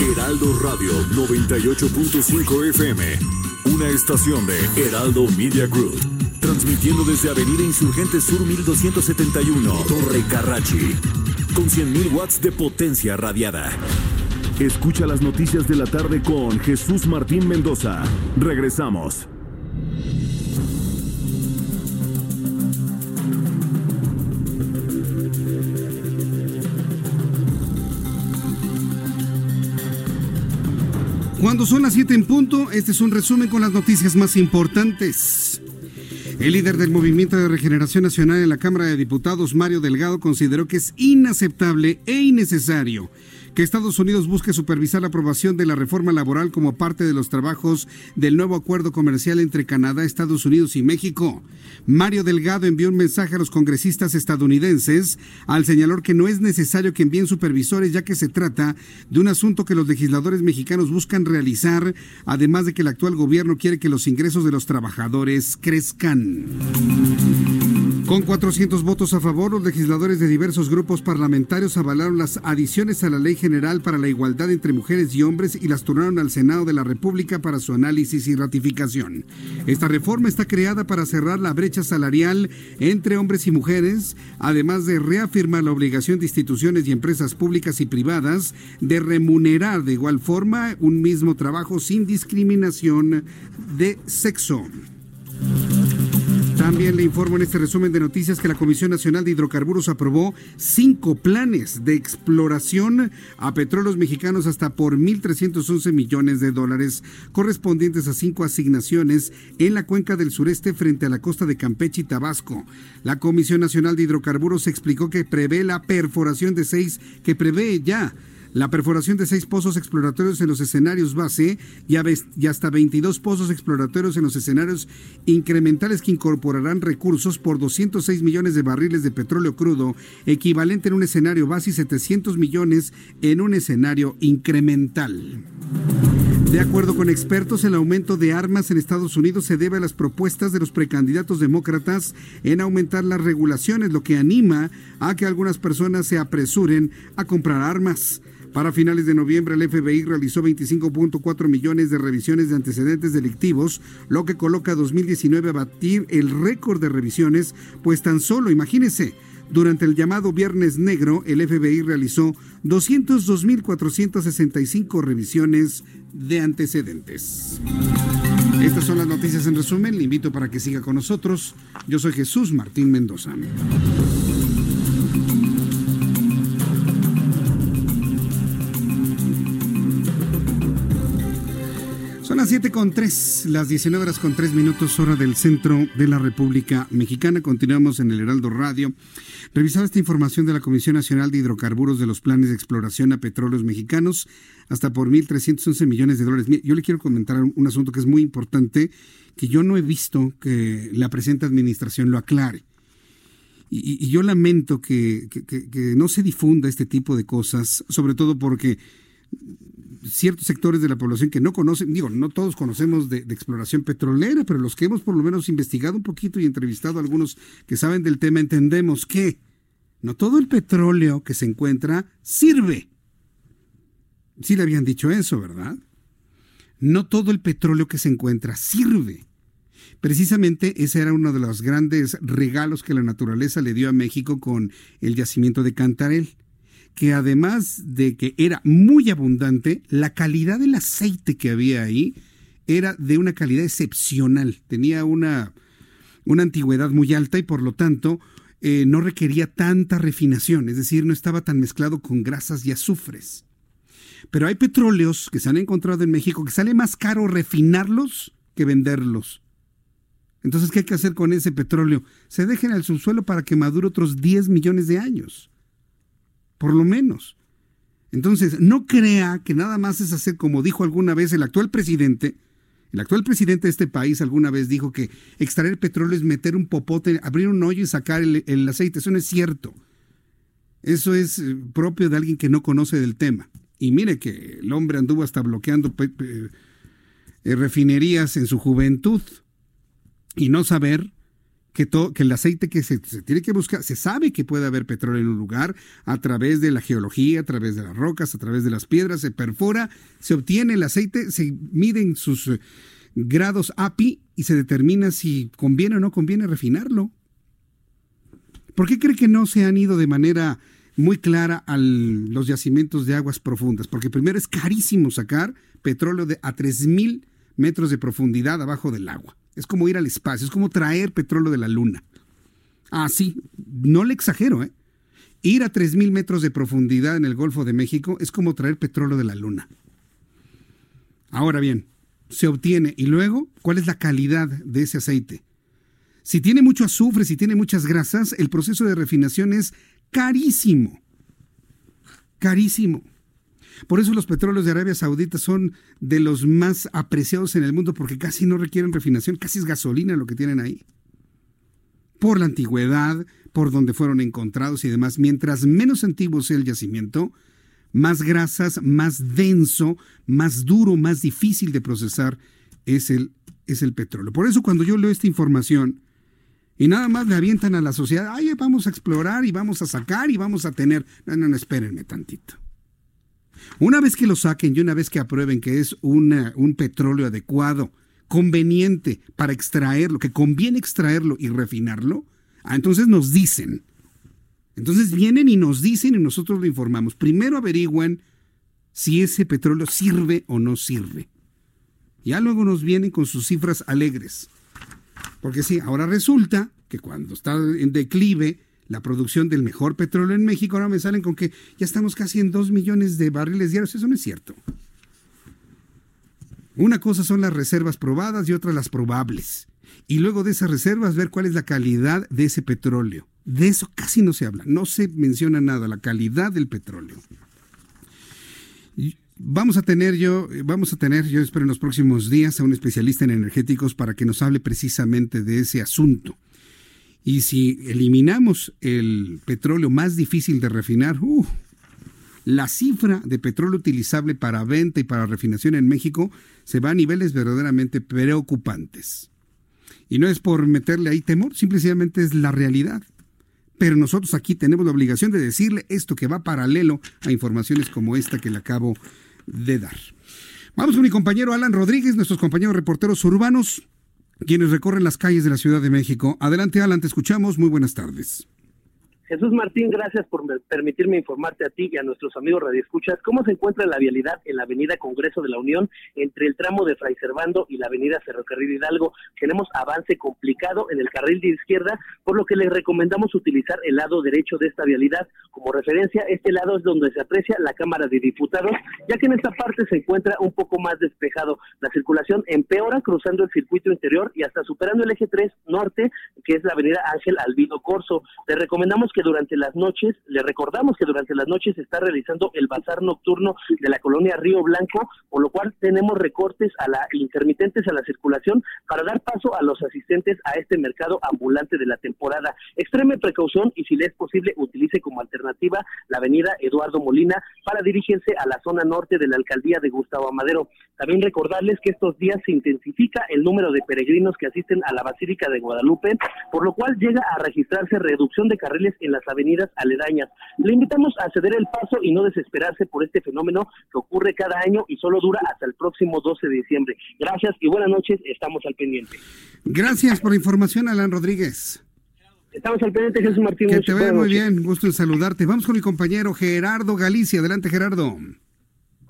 Heraldo Radio 98.5 FM, una estación de Heraldo Media Group, transmitiendo desde Avenida Insurgente Sur 1271, Torre Carrachi, con 100.000 watts de potencia radiada. Escucha las noticias de la tarde con Jesús Martín Mendoza. Regresamos. Cuando son las 7 en punto, este es un resumen con las noticias más importantes. El líder del Movimiento de Regeneración Nacional en la Cámara de Diputados, Mario Delgado, consideró que es inaceptable e innecesario que Estados Unidos busque supervisar la aprobación de la reforma laboral como parte de los trabajos del nuevo acuerdo comercial entre Canadá, Estados Unidos y México. Mario Delgado envió un mensaje a los congresistas estadounidenses al señalar que no es necesario que envíen supervisores ya que se trata de un asunto que los legisladores mexicanos buscan realizar, además de que el actual gobierno quiere que los ingresos de los trabajadores crezcan. Con 400 votos a favor, los legisladores de diversos grupos parlamentarios avalaron las adiciones a la Ley General para la Igualdad entre Mujeres y Hombres y las turnaron al Senado de la República para su análisis y ratificación. Esta reforma está creada para cerrar la brecha salarial entre hombres y mujeres, además de reafirmar la obligación de instituciones y empresas públicas y privadas de remunerar de igual forma un mismo trabajo sin discriminación de sexo. También le informo en este resumen de noticias que la Comisión Nacional de Hidrocarburos aprobó cinco planes de exploración a petróleos mexicanos hasta por 1.311 millones de dólares, correspondientes a cinco asignaciones en la cuenca del sureste frente a la costa de Campeche y Tabasco. La Comisión Nacional de Hidrocarburos explicó que prevé la perforación de seis, que prevé ya la perforación de seis pozos exploratorios en los escenarios base y hasta 22 pozos exploratorios en los escenarios incrementales que incorporarán recursos por 206 millones de barriles de petróleo crudo, equivalente en un escenario base y 700 millones en un escenario incremental. De acuerdo con expertos, el aumento de armas en Estados Unidos se debe a las propuestas de los precandidatos demócratas en aumentar las regulaciones, lo que anima a que algunas personas se apresuren a comprar armas. Para finales de noviembre, el FBI realizó 25.4 millones de revisiones de antecedentes delictivos, lo que coloca a 2019 a batir el récord de revisiones, pues tan solo, imagínense, durante el llamado Viernes Negro, el FBI realizó 202.465 revisiones de antecedentes. Estas son las noticias en resumen. Le invito para que siga con nosotros. Yo soy Jesús Martín Mendoza. Las 7 con 3, las 19 horas con 3 minutos, hora del centro de la República Mexicana. Continuamos en el Heraldo Radio. Revisaba esta información de la Comisión Nacional de Hidrocarburos de los planes de exploración a petróleos mexicanos hasta por 1.311 millones de dólares. Yo le quiero comentar un asunto que es muy importante, que yo no he visto que la presente administración lo aclare. Y, yo lamento que no se difunda este tipo de cosas, sobre todo porque ciertos sectores de la población que no conocen, digo, no todos conocemos de, exploración petrolera, pero los que hemos por lo menos investigado un poquito y entrevistado a algunos que saben del tema, entendemos que no todo el petróleo que se encuentra sirve. Sí le habían dicho eso, ¿verdad? No todo el petróleo que se encuentra sirve. Precisamente ese era uno de los grandes regalos que la naturaleza le dio a México con el yacimiento de Cantarel que además de que era muy abundante, la calidad del aceite que había ahí era de una calidad excepcional. Tenía una, una antigüedad muy alta y por lo tanto eh, no requería tanta refinación, es decir, no estaba tan mezclado con grasas y azufres. Pero hay petróleos que se han encontrado en México que sale más caro refinarlos que venderlos. Entonces, ¿qué hay que hacer con ese petróleo? Se deja en el subsuelo para que madure otros 10 millones de años. Por lo menos. Entonces, no crea que nada más es hacer como dijo alguna vez el actual presidente. El actual presidente de este país alguna vez dijo que extraer petróleo es meter un popote, abrir un hoyo y sacar el, aceite. Eso no es cierto. Eso es eh, propio de alguien que no conoce del tema. Y mire que el hombre anduvo hasta bloqueando eh, refinerías en su juventud y no saber que, el aceite que se, tiene que buscar, se sabe que puede haber petróleo en un lugar a través de la geología, a través de las rocas, a través de las piedras, se perfora, se obtiene el aceite, se miden sus eh, grados API y se determina si conviene o no conviene refinarlo. ¿Por qué cree que no se han ido de manera muy clara a los yacimientos de aguas profundas? Porque primero es carísimo sacar petróleo de a 3.000 metros de profundidad abajo del agua. Es como ir al espacio, es como traer petróleo de la luna. Ah, sí, no le exagero, ¿eh? Ir a 3.000 metros de profundidad en el Golfo de México es como traer petróleo de la luna. Ahora bien, se obtiene y luego, ¿cuál es la calidad de ese aceite? Si tiene mucho azufre, si tiene muchas grasas, el proceso de refinación es carísimo. Carísimo. Por eso los petróleos de Arabia Saudita son de los más apreciados en el mundo porque casi no requieren refinación, casi es gasolina lo que tienen ahí. Por la antigüedad, por donde fueron encontrados y demás. Mientras menos antiguo sea el yacimiento, más grasas, más denso, más duro, más difícil de procesar es el, es el petróleo. Por eso cuando yo leo esta información y nada más le avientan a la sociedad, ay, vamos a explorar y vamos a sacar y vamos a tener... No, no, no, espérenme tantito. Una vez que lo saquen y una vez que aprueben que es un petróleo adecuado, conveniente para extraerlo, que conviene extraerlo y refinarlo, ah, entonces nos dicen. Entonces vienen y nos dicen y nosotros lo informamos. Primero averigüen si ese petróleo sirve o no sirve. Ya luego nos vienen con sus cifras alegres. Porque sí, ahora resulta que cuando está en declive la producción del mejor petróleo en México, ahora me salen con que ya estamos casi en 2 millones de barriles diarios. Eso no es cierto. Una cosa son las reservas probadas y otra las probables. Y luego de esas reservas ver cuál es la calidad de ese petróleo. De eso casi no se habla, no se menciona nada, la calidad del petróleo. Vamos a tener yo, vamos a tener, yo espero en los próximos días, a un especialista en energéticos para que nos hable precisamente de ese asunto. Y si eliminamos el petróleo más difícil de refinar, uh, la cifra de petróleo utilizable para venta y para refinación en México se va a niveles verdaderamente preocupantes. Y no es por meterle ahí temor, simplemente es la realidad. Pero nosotros aquí tenemos la obligación de decirle esto que va paralelo a informaciones como esta que le acabo de dar. Vamos con mi compañero Alan Rodríguez, nuestros compañeros reporteros urbanos quienes recorren las calles de la Ciudad de México. Adelante, Alan, te escuchamos. Muy buenas tardes. Jesús Martín, gracias por permitirme informarte a ti y a nuestros amigos radioescuchas cómo se encuentra la vialidad en la avenida Congreso de la Unión entre el tramo de Fray Servando y la avenida Ferrocarril Hidalgo. Tenemos avance complicado en el carril de izquierda, por lo que les recomendamos utilizar el lado derecho de esta vialidad. Como referencia, este lado es donde se aprecia la Cámara de Diputados, ya que en esta parte se encuentra un poco más despejado. La circulación empeora cruzando el circuito interior y hasta superando el eje 3 norte, que es la avenida Ángel Albino Corso. Les recomendamos que durante las noches, le recordamos que durante las noches se está realizando el bazar nocturno de la colonia Río Blanco, por lo cual tenemos recortes a la intermitentes a la circulación para dar paso a los asistentes a este mercado ambulante de la temporada. Extreme precaución y si le es posible utilice como alternativa la avenida Eduardo Molina para dirigirse a la zona norte de la alcaldía de Gustavo Amadero. También recordarles que estos días se intensifica el número de peregrinos que asisten a la Basílica de Guadalupe, por lo cual llega a registrarse reducción de carriles en las avenidas aledañas. Le invitamos a ceder el paso y no desesperarse por este fenómeno que ocurre cada año y solo dura hasta el próximo 12 de diciembre. Gracias y buenas noches, estamos al pendiente. Gracias por la información, Alan Rodríguez. Estamos al pendiente, Jesús Martín. Que te vea muy bien, gusto en saludarte. Vamos con mi compañero Gerardo Galicia. Adelante, Gerardo.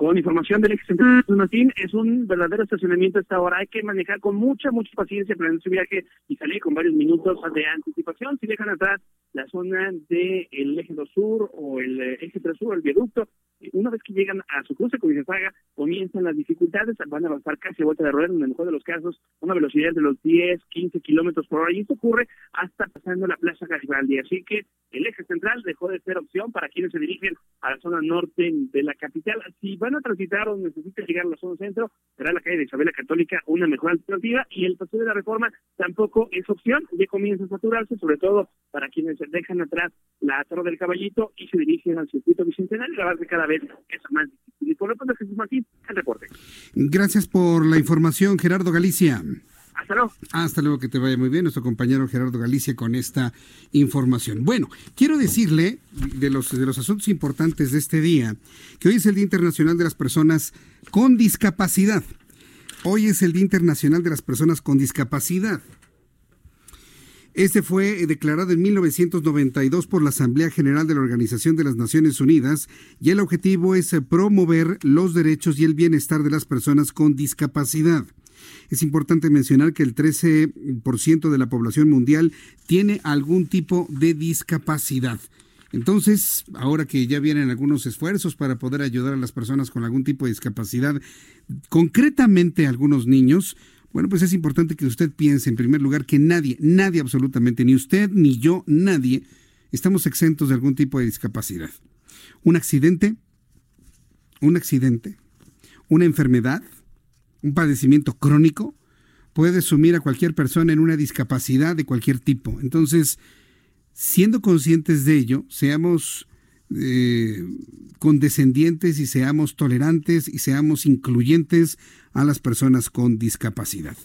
Con información del ex Martín, es un verdadero estacionamiento a esta hora. Hay que manejar con mucha, mucha paciencia planeando su viaje y salir con varios minutos de anticipación. Si dejan atrás la zona del eje 2 sur o el eje 3 sur, el viaducto, una vez que llegan a su cruce con Saga, comienzan las dificultades, van a avanzar casi a vuelta de rueda, en el mejor de los casos, una velocidad de los 10, 15 kilómetros por hora, y esto ocurre hasta pasando la Plaza Garibaldi. Así que el eje central dejó de ser opción para quienes se dirigen a la zona norte de la capital. Si van a transitar o necesitan llegar a la zona centro, será la calle de Isabel Católica una mejor alternativa, y el paseo de la reforma tampoco es opción, ya comienza a saturarse, sobre todo para quienes dejan atrás la Torre del Caballito y se dirigen al circuito bicentenario, la base cada vez es más difícil. Y por lo tanto, Jesús Martín, el reporte. Gracias por la información, Gerardo Galicia. Hasta luego. Hasta luego, que te vaya muy bien, nuestro compañero Gerardo Galicia con esta información. Bueno, quiero decirle de los, de los asuntos importantes de este día, que hoy es el Día Internacional de las Personas con Discapacidad. Hoy es el Día Internacional de las Personas con Discapacidad. Este fue declarado en 1992 por la Asamblea General de la Organización de las Naciones Unidas y el objetivo es promover los derechos y el bienestar de las personas con discapacidad. Es importante mencionar que el 13% de la población mundial tiene algún tipo de discapacidad. Entonces, ahora que ya vienen algunos esfuerzos para poder ayudar a las personas con algún tipo de discapacidad, concretamente a algunos niños, bueno, pues es importante que usted piense en primer lugar que nadie, nadie absolutamente, ni usted, ni yo, nadie, estamos exentos de algún tipo de discapacidad. Un accidente, un accidente, una enfermedad, un padecimiento crónico puede sumir a cualquier persona en una discapacidad de cualquier tipo. Entonces, siendo conscientes de ello, seamos eh, condescendientes y seamos tolerantes y seamos incluyentes a las personas con discapacidad.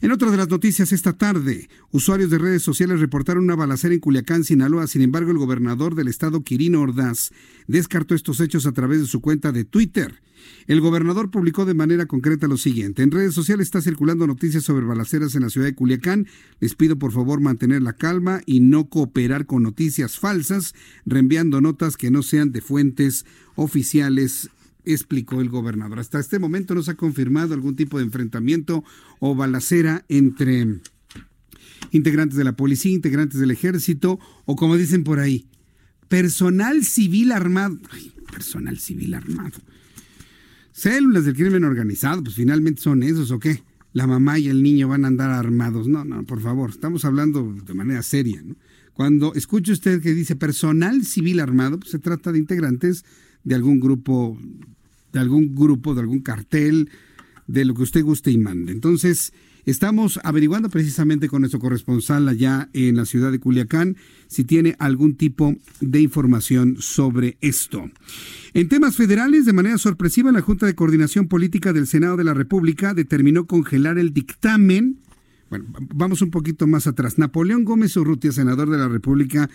En otra de las noticias esta tarde, usuarios de redes sociales reportaron una balacera en Culiacán, Sinaloa. Sin embargo, el gobernador del estado, Quirino Ordaz, descartó estos hechos a través de su cuenta de Twitter. El gobernador publicó de manera concreta lo siguiente. En redes sociales está circulando noticias sobre balaceras en la ciudad de Culiacán. Les pido por favor mantener la calma y no cooperar con noticias falsas, reenviando notas que no sean de fuentes oficiales explicó el gobernador. Hasta este momento no se ha confirmado algún tipo de enfrentamiento o balacera entre integrantes de la policía, integrantes del ejército o como dicen por ahí, personal civil armado. personal civil armado. Células del crimen organizado, pues finalmente son esos o qué. La mamá y el niño van a andar armados. No, no, por favor, estamos hablando de manera seria. Cuando escuche usted que dice personal civil armado, pues se trata de integrantes de algún grupo, de algún grupo, de algún cartel, de lo que usted guste y mande. Entonces, estamos averiguando precisamente con nuestro corresponsal allá en la ciudad de Culiacán si tiene algún tipo de información sobre esto. En temas federales, de manera sorpresiva, la Junta de Coordinación Política del Senado de la República determinó congelar el dictamen. Bueno, vamos un poquito más atrás. Napoleón Gómez Urrutia, senador de la República,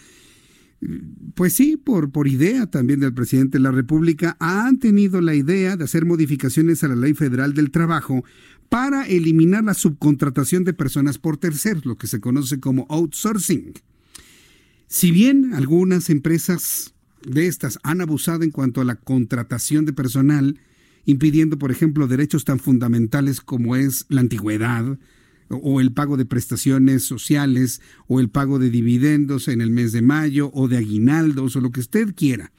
pues sí, por, por idea también del presidente de la República, han tenido la idea de hacer modificaciones a la ley federal del trabajo para eliminar la subcontratación de personas por terceros, lo que se conoce como outsourcing. Si bien algunas empresas de estas han abusado en cuanto a la contratación de personal, impidiendo, por ejemplo, derechos tan fundamentales como es la antigüedad, o el pago de prestaciones sociales o el pago de dividendos en el mes de mayo o de aguinaldos o lo que usted quiera.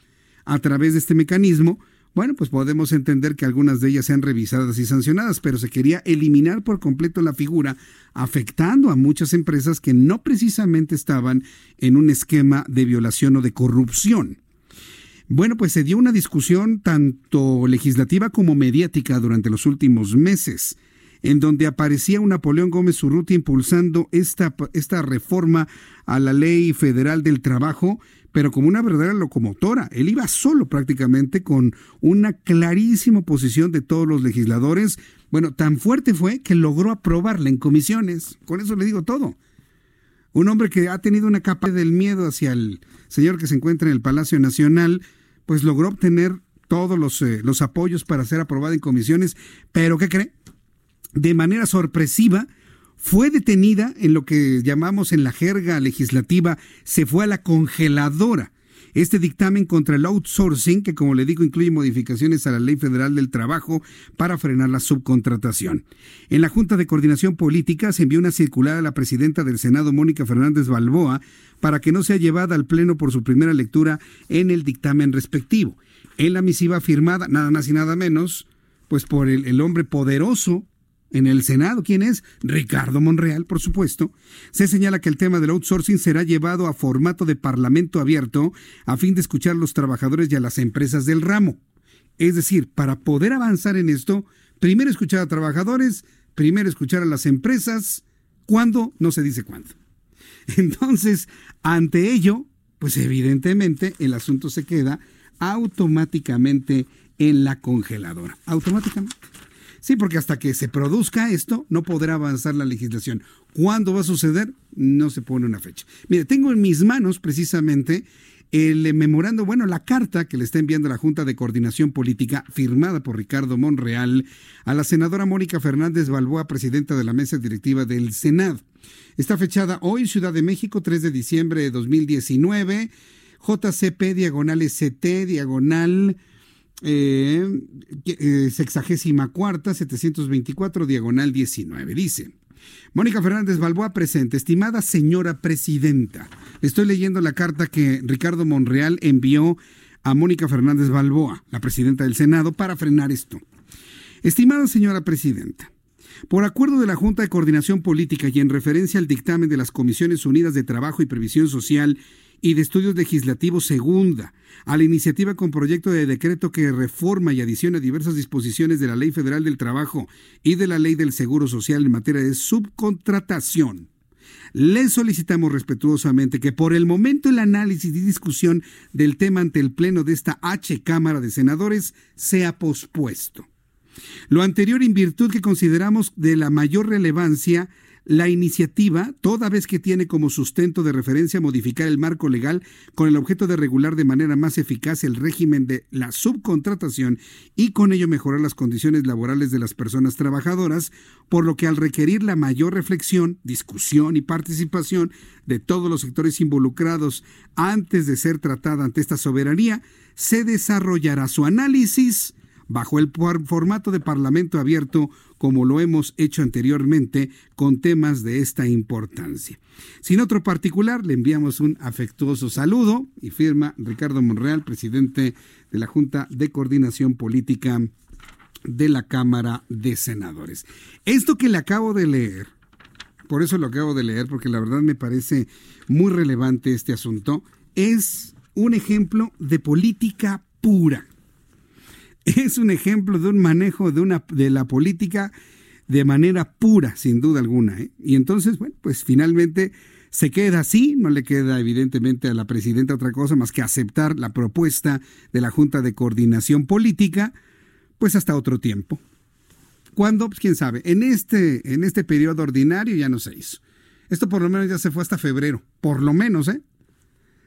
A través de este mecanismo, bueno, pues podemos entender que algunas de ellas sean revisadas y sancionadas, pero se quería eliminar por completo la figura, afectando a muchas empresas que no precisamente estaban en un esquema de violación o de corrupción. Bueno, pues se dio una discusión tanto legislativa como mediática durante los últimos meses en donde aparecía un Napoleón Gómez Urrutia impulsando esta, esta reforma a la ley federal del trabajo, pero como una verdadera locomotora. Él iba solo prácticamente con una clarísima posición de todos los legisladores. Bueno, tan fuerte fue que logró aprobarla en comisiones. Con eso le digo todo. Un hombre que ha tenido una capa del miedo hacia el señor que se encuentra en el Palacio Nacional, pues logró obtener todos los, eh, los apoyos para ser aprobada en comisiones. Pero ¿qué cree? De manera sorpresiva, fue detenida en lo que llamamos en la jerga legislativa, se fue a la congeladora. este dictamen contra el outsourcing, que como le digo incluye modificaciones a la Ley Federal del Trabajo para frenar la subcontratación. En la Junta de Coordinación Política se envió una circular a la presidenta del Senado, Mónica Fernández Balboa, para que no sea llevada al Pleno por su primera lectura en el dictamen respectivo. En la misiva firmada, nada más y nada menos, pues por el, el hombre poderoso en el Senado, ¿quién es? Ricardo Monreal, por supuesto, se señala que el tema del outsourcing será llevado a formato de parlamento abierto a fin de escuchar a los trabajadores y a las empresas del ramo. Es decir, para poder avanzar en esto, primero escuchar a trabajadores, primero escuchar a las empresas, ¿cuándo? No se dice cuándo. Entonces, ante ello, pues evidentemente el asunto se queda automáticamente en la congeladora. Automáticamente. Sí, porque hasta que se produzca esto, no podrá avanzar la legislación. ¿Cuándo va a suceder? No se pone una fecha. Mire, tengo en mis manos precisamente el memorando, bueno, la carta que le está enviando la Junta de Coordinación Política, firmada por Ricardo Monreal, a la senadora Mónica Fernández Balboa, presidenta de la mesa directiva del Senado. Está fechada hoy, Ciudad de México, 3 de diciembre de 2019, JCP diagonal ST diagonal eh, eh, sexagésima cuarta, 724, diagonal 19. Dice, Mónica Fernández Balboa presente, estimada señora presidenta. Estoy leyendo la carta que Ricardo Monreal envió a Mónica Fernández Balboa, la presidenta del Senado, para frenar esto. Estimada señora presidenta, por acuerdo de la Junta de Coordinación Política y en referencia al dictamen de las Comisiones Unidas de Trabajo y Previsión Social y de Estudios Legislativos Segunda, a la iniciativa con proyecto de decreto que reforma y adiciona diversas disposiciones de la Ley Federal del Trabajo y de la Ley del Seguro Social en materia de subcontratación. Le solicitamos respetuosamente que por el momento el análisis y discusión del tema ante el Pleno de esta H Cámara de Senadores sea pospuesto. Lo anterior en virtud que consideramos de la mayor relevancia la iniciativa, toda vez que tiene como sustento de referencia modificar el marco legal con el objeto de regular de manera más eficaz el régimen de la subcontratación y con ello mejorar las condiciones laborales de las personas trabajadoras, por lo que al requerir la mayor reflexión, discusión y participación de todos los sectores involucrados antes de ser tratada ante esta soberanía, se desarrollará su análisis bajo el formato de Parlamento abierto como lo hemos hecho anteriormente con temas de esta importancia. Sin otro particular, le enviamos un afectuoso saludo y firma Ricardo Monreal, presidente de la Junta de Coordinación Política de la Cámara de Senadores. Esto que le acabo de leer, por eso lo acabo de leer, porque la verdad me parece muy relevante este asunto, es un ejemplo de política pura es un ejemplo de un manejo de, una, de la política de manera pura, sin duda alguna. ¿eh? Y entonces, bueno, pues finalmente se queda así, no le queda evidentemente a la presidenta otra cosa más que aceptar la propuesta de la Junta de Coordinación Política, pues hasta otro tiempo. ¿Cuándo? Pues quién sabe. En este, en este periodo ordinario ya no se hizo. Esto por lo menos ya se fue hasta febrero, por lo menos, ¿eh?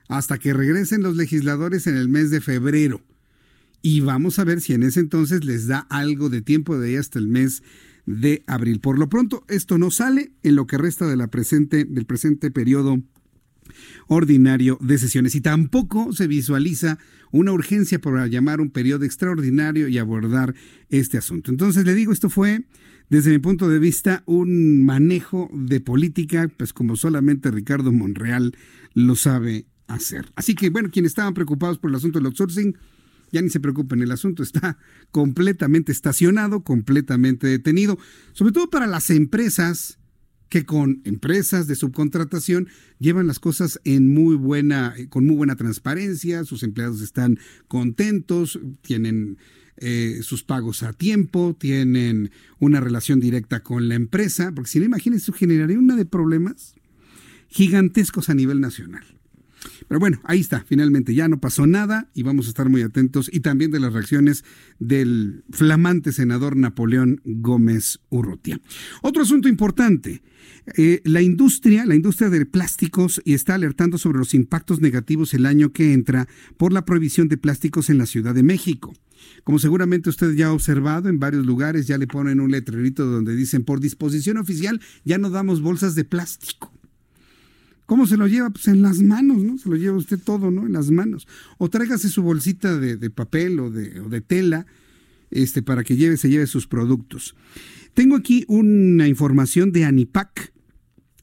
Hasta que regresen los legisladores en el mes de febrero y vamos a ver si en ese entonces les da algo de tiempo de ahí hasta el mes de abril. Por lo pronto, esto no sale en lo que resta de la presente, del presente periodo ordinario de sesiones y tampoco se visualiza una urgencia para llamar un periodo extraordinario y abordar este asunto. Entonces le digo, esto fue desde mi punto de vista un manejo de política, pues como solamente Ricardo Monreal lo sabe hacer. Así que bueno, quienes estaban preocupados por el asunto del outsourcing, ya ni se preocupen, el asunto está completamente estacionado, completamente detenido, sobre todo para las empresas que con empresas de subcontratación llevan las cosas en muy buena, con muy buena transparencia, sus empleados están contentos, tienen eh, sus pagos a tiempo, tienen una relación directa con la empresa, porque si no, imagínense, generaría una de problemas gigantescos a nivel nacional. Pero bueno, ahí está, finalmente ya no pasó nada y vamos a estar muy atentos y también de las reacciones del flamante senador Napoleón Gómez Urrutia. Otro asunto importante, eh, la industria, la industria de plásticos está alertando sobre los impactos negativos el año que entra por la prohibición de plásticos en la Ciudad de México. Como seguramente usted ya ha observado, en varios lugares ya le ponen un letrerito donde dicen por disposición oficial ya no damos bolsas de plástico ¿Cómo se lo lleva? Pues en las manos, ¿no? Se lo lleva usted todo, ¿no? En las manos. O tráigase su bolsita de, papel o de, de, tela este, para que lleve, se lleve sus productos. Tengo aquí una información de Anipac,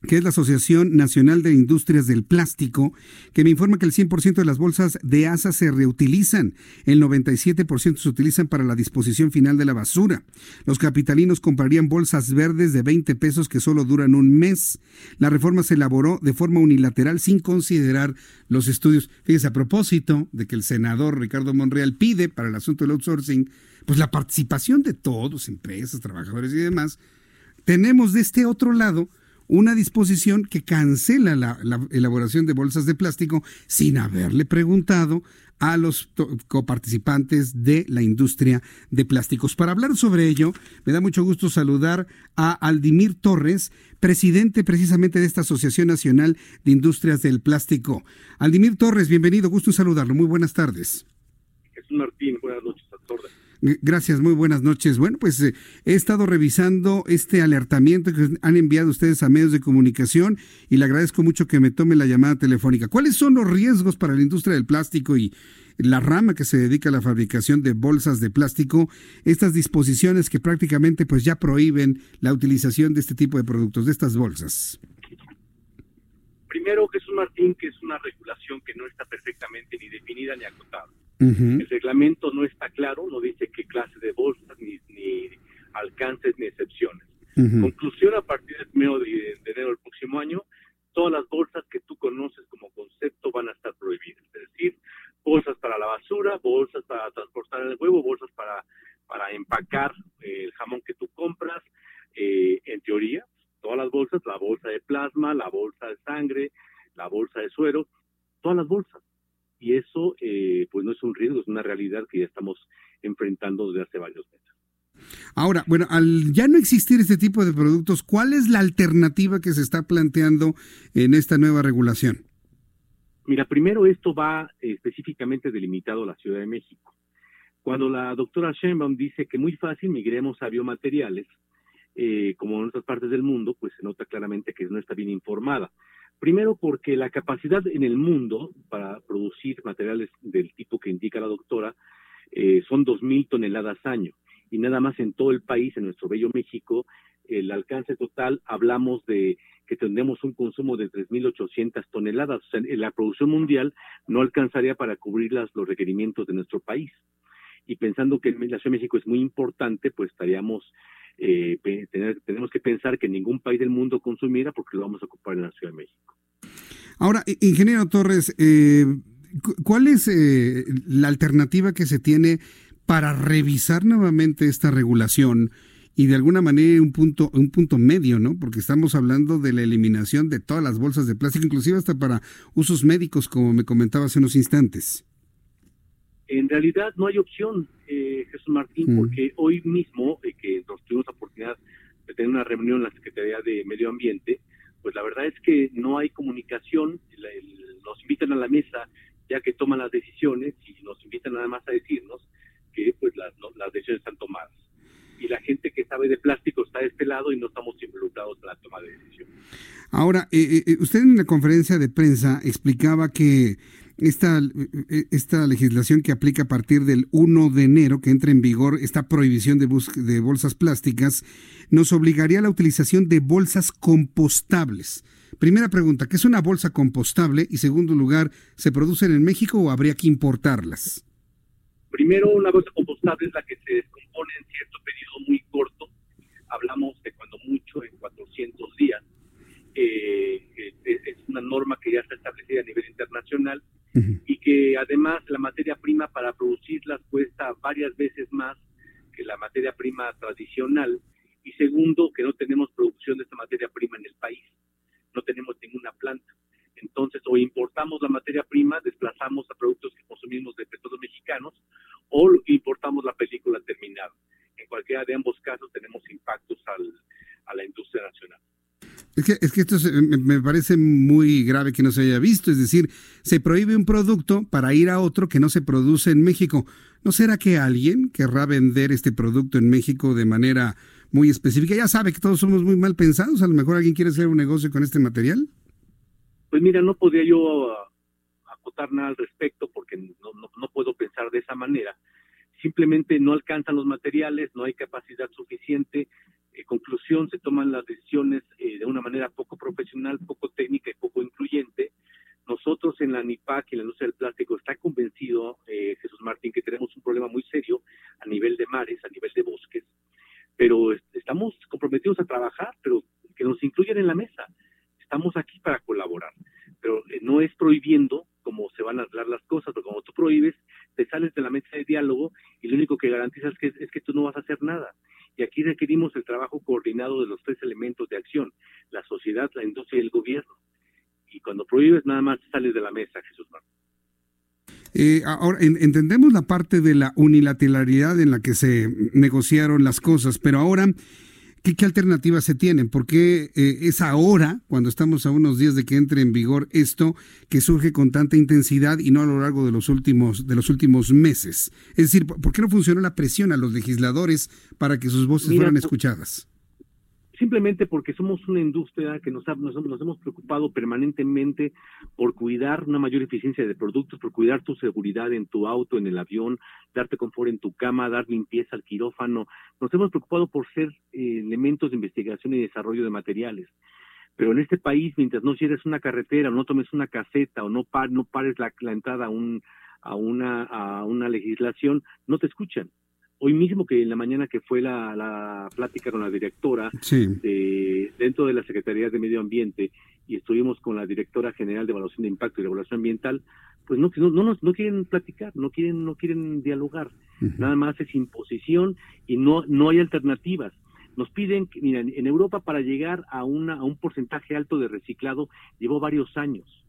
que es la Asociación Nacional de Industrias del Plástico, que me informa que el 100% de las bolsas de ASA se reutilizan, el 97% se utilizan para la disposición final de la basura. Los capitalinos comprarían bolsas verdes de 20 pesos que solo duran un mes. La reforma se elaboró de forma unilateral sin considerar los estudios. Fíjese, a propósito de que el senador Ricardo Monreal pide para el asunto del outsourcing, pues la participación de todos, empresas, trabajadores y demás, tenemos de este otro lado una disposición que cancela la, elaboración de bolsas de plástico sin haberle preguntado a los coparticipantes de la industria de plásticos. Para hablar sobre ello, me da mucho gusto saludar a Aldimir Torres, presidente precisamente de esta Asociación Nacional de Industrias del Plástico. Aldimir Torres, bienvenido, gusto saludarlo. Muy buenas tardes. Jesús Martín, buenas noches a todos. Gracias, muy buenas noches. Bueno, pues eh, he estado revisando este alertamiento que han enviado ustedes a medios de comunicación y le agradezco mucho que me tome la llamada telefónica. ¿Cuáles son los riesgos para la industria del plástico y la rama que se dedica a la fabricación de bolsas de plástico, estas disposiciones que prácticamente pues ya prohíben la utilización de este tipo de productos, de estas bolsas? Primero, Jesús Martín, que es una regulación que no está perfectamente ni definida ni acotada el reglamento no está claro, no dice qué clase de bolsas, ni, alcances, ni excepciones. Conclusión, a partir del primero de, enero del próximo año, todas las bolsas que tú conoces como concepto van a estar prohibidas. Es decir, bolsas para la basura, bolsas para transportar el huevo, bolsas para, para empacar eh, el jamón que tú compras. Eh, en teoría, todas las bolsas, la bolsa de plasma, la bolsa de sangre, la bolsa de suero, todas las bolsas y eso eh, pues no es un riesgo, es una realidad que ya estamos enfrentando desde hace varios meses. Ahora, bueno, al ya no existir este tipo de productos, ¿cuál es la alternativa que se está planteando en esta nueva regulación? Mira, primero esto va específicamente delimitado a la Ciudad de México. Cuando la doctora Sheinbaum dice que muy fácil migremos a biomateriales, eh, como en otras partes del mundo, pues se nota claramente que no está bien informada. Primero porque la capacidad en el mundo para producir materiales del tipo que indica la doctora eh, son 2.000 toneladas año. Y nada más en todo el país, en nuestro bello México, el alcance total, hablamos de que tendremos un consumo de 3.800 toneladas. O sea, la producción mundial no alcanzaría para cubrir las, los requerimientos de nuestro país. Y pensando que la Ciudad de México es muy importante, pues estaríamos eh, tenemos que pensar que ningún país del mundo consumiera porque lo vamos a ocupar en la Ciudad de México. Ahora, ingeniero Torres, eh, ¿cuál es eh, la alternativa que se tiene para revisar nuevamente esta regulación? y de alguna manera un punto, un punto medio, ¿no? Porque estamos hablando de la eliminación de todas las bolsas de plástico, inclusive hasta para usos médicos, como me comentaba hace unos instantes. En realidad no hay opción, eh, Jesús Martín, mm. porque hoy mismo, eh, que nos tuvimos la oportunidad de tener una reunión en la Secretaría de Medio Ambiente, pues la verdad es que no hay comunicación, nos invitan a la mesa ya que toman las decisiones y nos invitan nada más a decirnos que pues las, decisiones están tomadas. Y la gente que sabe de plástico está de este lado y no estamos involucrados en la toma de decisiones. Ahora, eh, usted en la conferencia de prensa explicaba que esta, esta legislación que aplica a partir del 1 de enero, que entra en vigor esta prohibición de, de bolsas plásticas, nos obligaría a la utilización de bolsas compostables. Primera pregunta, ¿qué es una bolsa compostable? Y segundo lugar, ¿se producen en México o habría que importarlas? Primero, una bolsa compostable es la que se descompone en cierto periodo muy corto. Hablamos de cuando mucho, en 400 días. Eh, es una norma que ya está establecida a nivel internacional y que además la materia prima para producirlas cuesta varias veces más que la materia prima tradicional y segundo que no tenemos producción de esta materia prima en el país, no tenemos ninguna planta. Entonces, o importamos la materia prima, desplazamos a productos que consumimos de petróleos mexicanos, o importamos la película terminada. En cualquiera de ambos casos tenemos impactos al, a la industria nacional. Es que, es que esto me, parece muy grave que no se haya visto, es decir, se prohíbe un producto para ir a otro que no se produce en México. ¿No será que alguien querrá vender este producto en México de manera muy específica? Ya sabe que todos somos muy mal pensados, a lo mejor alguien quiere hacer un negocio con este material. Pues mira, no podría yo uh, acotar nada al respecto porque no, puedo pensar de esa manera. Simplemente no alcanzan los materiales, no hay capacidad suficiente. En conclusión, se toman las decisiones eh, de una manera poco profesional, poco técnica y poco incluyente. Nosotros en la NIPAC en la industria del plástico está convencido, eh, Jesús Martín, que tenemos un problema muy serio a nivel de mares, a nivel de bosques, pero estamos comprometidos a trabajar, pero que nos incluyan en la mesa. Estamos aquí para colaborar, pero eh, no es prohibiendo cómo se van a arreglar las cosas, porque como tú prohíbes, te sales de la mesa de diálogo y lo único que garantizas es que, es que tú no vas a hacer nada. Y aquí requerimos el trabajo coordinado de los tres elementos de acción, la sociedad, la industria y el gobierno. Y cuando prohíbes, nada más sales de la mesa, Jesús Martín. Eh, ahora, entendemos la parte de la unilateralidad en la que se negociaron las cosas, pero ahora, ¿qué, alternativas se tienen? ¿Por qué eh, es ahora, cuando estamos a unos días de que entre en vigor esto, que surge con tanta intensidad y no a lo largo de los últimos, de los últimos meses? Es decir, ¿por qué no funcionó la presión a los legisladores para que sus voces fueran escuchadas? Simplemente porque somos una industria que nos, nos, hemos preocupado permanentemente por cuidar una mayor eficiencia de productos, por cuidar tu seguridad en tu auto, en el avión, darte confort en tu cama, dar limpieza al quirófano. Nos hemos preocupado por ser eh, elementos de investigación y desarrollo de materiales. Pero en este país, mientras no cierres una carretera, o no tomes una caseta, o no, par, no pares la, la entrada a, un, a, una, a una legislación, no te escuchan hoy mismo que en la mañana que fue la, la plática con la directora de, dentro de la Secretaría de Medio Ambiente y estuvimos con la directora general de evaluación de impacto y regulación ambiental, pues no no no, no quieren platicar, no quieren no quieren dialogar, nada más es imposición y no no hay alternativas. Nos piden, mira, en Europa para llegar a una a un porcentaje alto de reciclado llevó varios años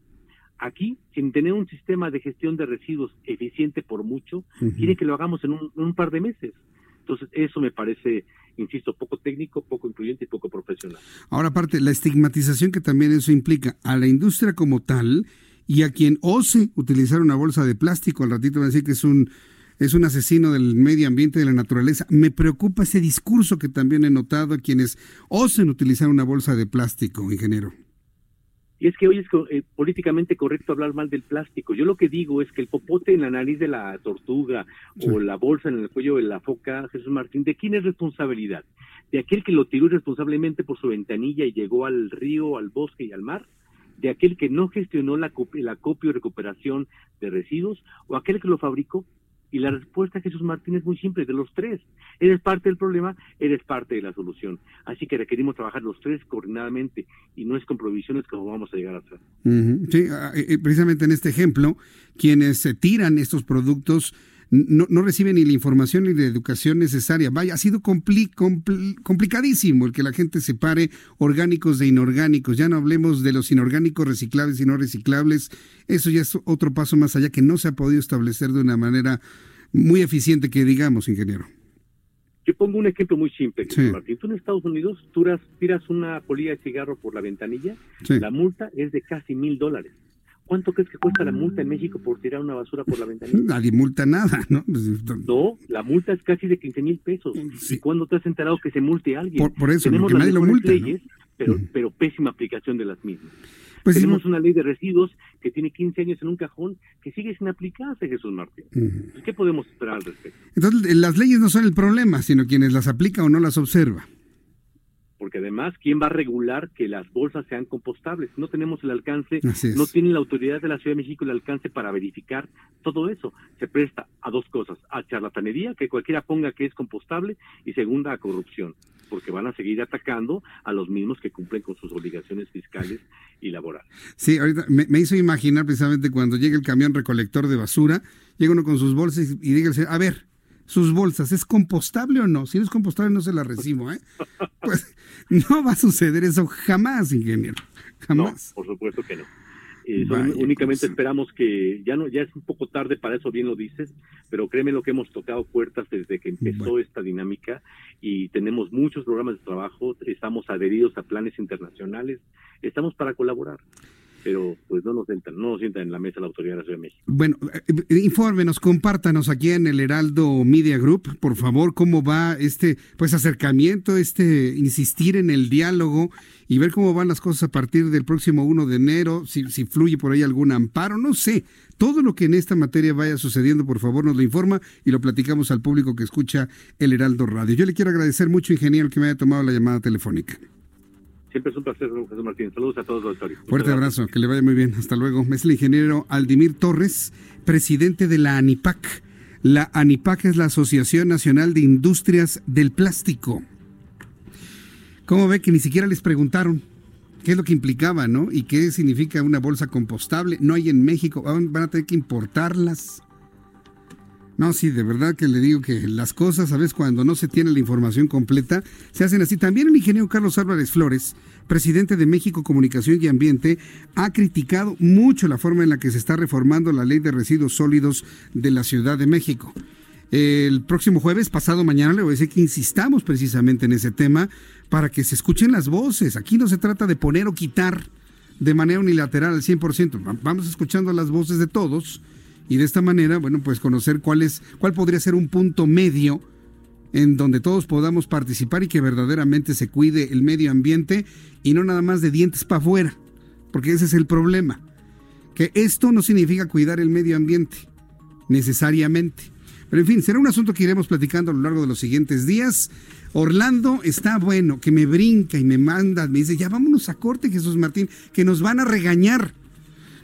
Aquí, sin tener un sistema de gestión de residuos eficiente por mucho, quiere que lo hagamos en un, par de meses. Entonces, eso me parece, insisto, poco técnico, poco incluyente y poco profesional. Ahora, aparte, la estigmatización que también eso implica a la industria como tal y a quien ose utilizar una bolsa de plástico, al ratito va a decir que es un es un asesino del medio ambiente, de la naturaleza. Me preocupa ese discurso que también he notado a quienes osen utilizar una bolsa de plástico, ingeniero. Y es que hoy es eh, políticamente correcto hablar mal del plástico. Yo lo que digo es que el popote en la nariz de la tortuga o la bolsa en el cuello de la foca, Jesús Martín, ¿de quién es responsabilidad? ¿De aquel que lo tiró irresponsablemente por su ventanilla y llegó al río, al bosque y al mar? ¿De aquel que no gestionó la, la copia o recuperación de residuos? ¿O aquel que lo fabricó? Y la respuesta, Jesús Martín, es muy simple, de los tres. Eres parte del problema, eres parte de la solución. Así que requerimos trabajar los tres coordinadamente y no es con provisiones como vamos a llegar a hacer. Sí, ah, eh, eh, precisamente en este ejemplo, quienes se tiran estos productos no, no reciben ni la información ni la educación necesaria. Vaya, ha sido complicadísimo el que la gente separe orgánicos de inorgánicos. Ya no hablemos de los inorgánicos reciclables y no reciclables. Eso ya es otro paso más allá que no se ha podido establecer de una manera muy eficiente que digamos, ingeniero. Yo pongo un ejemplo muy simple, Martín. Tú en Estados Unidos tú tiras una polilla de cigarro por la ventanilla, la multa es de casi mil dólares. ¿Cuánto crees que cuesta la multa en México por tirar una basura por la ventanilla? Nadie multa nada, ¿no? Pues, no, la multa es casi de 15 mil pesos. ¿Y cuándo te has enterado que se multe a alguien? Por, eso, Tenemos las nadie lo multa, leyes, pero, pero pésima aplicación de las mismas. Pues Tenemos una ley de residuos que tiene 15 años en un cajón que sigue sin aplicarse, Jesús Martín. ¿Qué podemos esperar al respecto? Entonces, las leyes no son el problema, sino quienes las aplica o no las observa porque además, ¿quién va a regular que las bolsas sean compostables? No tenemos el alcance, no tiene la autoridad de la Ciudad de México el alcance para verificar todo eso. Se presta a dos cosas, a charlatanería, que cualquiera ponga que es compostable, y segunda, a corrupción, porque van a seguir atacando a los mismos que cumplen con sus obligaciones fiscales y laborales. Sí, ahorita me, hizo imaginar precisamente cuando llega el camión recolector de basura, llega uno con sus bolsas y, diga, a ver, sus bolsas, ¿es compostable o no? Si no es compostable, no se la recibo, ¿eh? Pues no va a suceder eso jamás, ingeniero. Jamás. No, por supuesto que no. Eh, únicamente pues, esperamos que ya no ya es un poco tarde para eso bien lo dices pero créeme lo que hemos tocado puertas desde que empezó esta dinámica y tenemos muchos programas de trabajo estamos adheridos a planes internacionales estamos para colaborar pero pues no nos sientan, no nos sientan en la mesa la Autoridad de la Ciudad de México. Bueno, eh, infórmenos, compártanos aquí en el Heraldo Media Group, por favor, cómo va este pues acercamiento, este insistir en el diálogo y ver cómo van las cosas a partir del próximo 1 de enero, si, si fluye por ahí algún amparo, no sé. Todo lo que en esta materia vaya sucediendo, por favor, nos lo informa y lo platicamos al público que escucha el Heraldo Radio. Yo le quiero agradecer mucho, ingeniero, que me haya tomado la llamada telefónica. Siempre es un placer, Jesús Martín. Saludos a todos los auditores. Fuerte abrazo, que le vaya muy bien. Hasta luego. Es el ingeniero Aldimir Torres, presidente de la ANIPAC. La ANIPAC es la Asociación Nacional de Industrias del Plástico. ¿Cómo ve que ni siquiera les preguntaron qué es lo que implicaba, ¿no? Y qué significa una bolsa compostable. No hay en México, van a tener que importarlas. No, sí, de verdad que le digo que las cosas, a veces cuando no se tiene la información completa, se hacen así. También el ingeniero Carlos Álvarez Flores, presidente de México Comunicación y Ambiente, ha criticado mucho la forma en la que se está reformando la ley de residuos sólidos de la Ciudad de México. El próximo jueves, pasado mañana, le voy a decir que insistamos precisamente en ese tema para que se escuchen las voces. Aquí no se trata de poner o quitar de manera unilateral al 100%. Vamos escuchando las voces de todos y de esta manera, bueno, pues conocer cuál es, cuál podría ser un punto medio en donde todos podamos participar y que verdaderamente se cuide el medio ambiente y no nada más de dientes para afuera, porque ese es el problema. Que esto no significa cuidar el medio ambiente, necesariamente. Pero en fin, será un asunto que iremos platicando a lo largo de los siguientes días. Orlando está bueno, que me brinca y me manda, me dice, ya vámonos a corte, Jesús Martín, que nos van a regañar.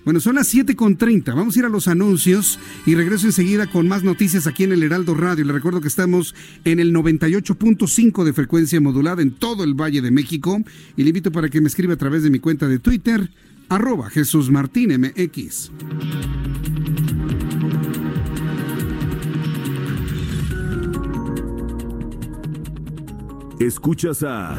Bueno, son las 7.30. Vamos a ir a los anuncios y regreso enseguida con más noticias aquí en el Heraldo Radio. Le recuerdo que estamos en el 98.5 de frecuencia modulada en todo el Valle de México. Y le invito para que me escriba a través de mi cuenta de Twitter, arroba Jesús Martín MX. Escuchas a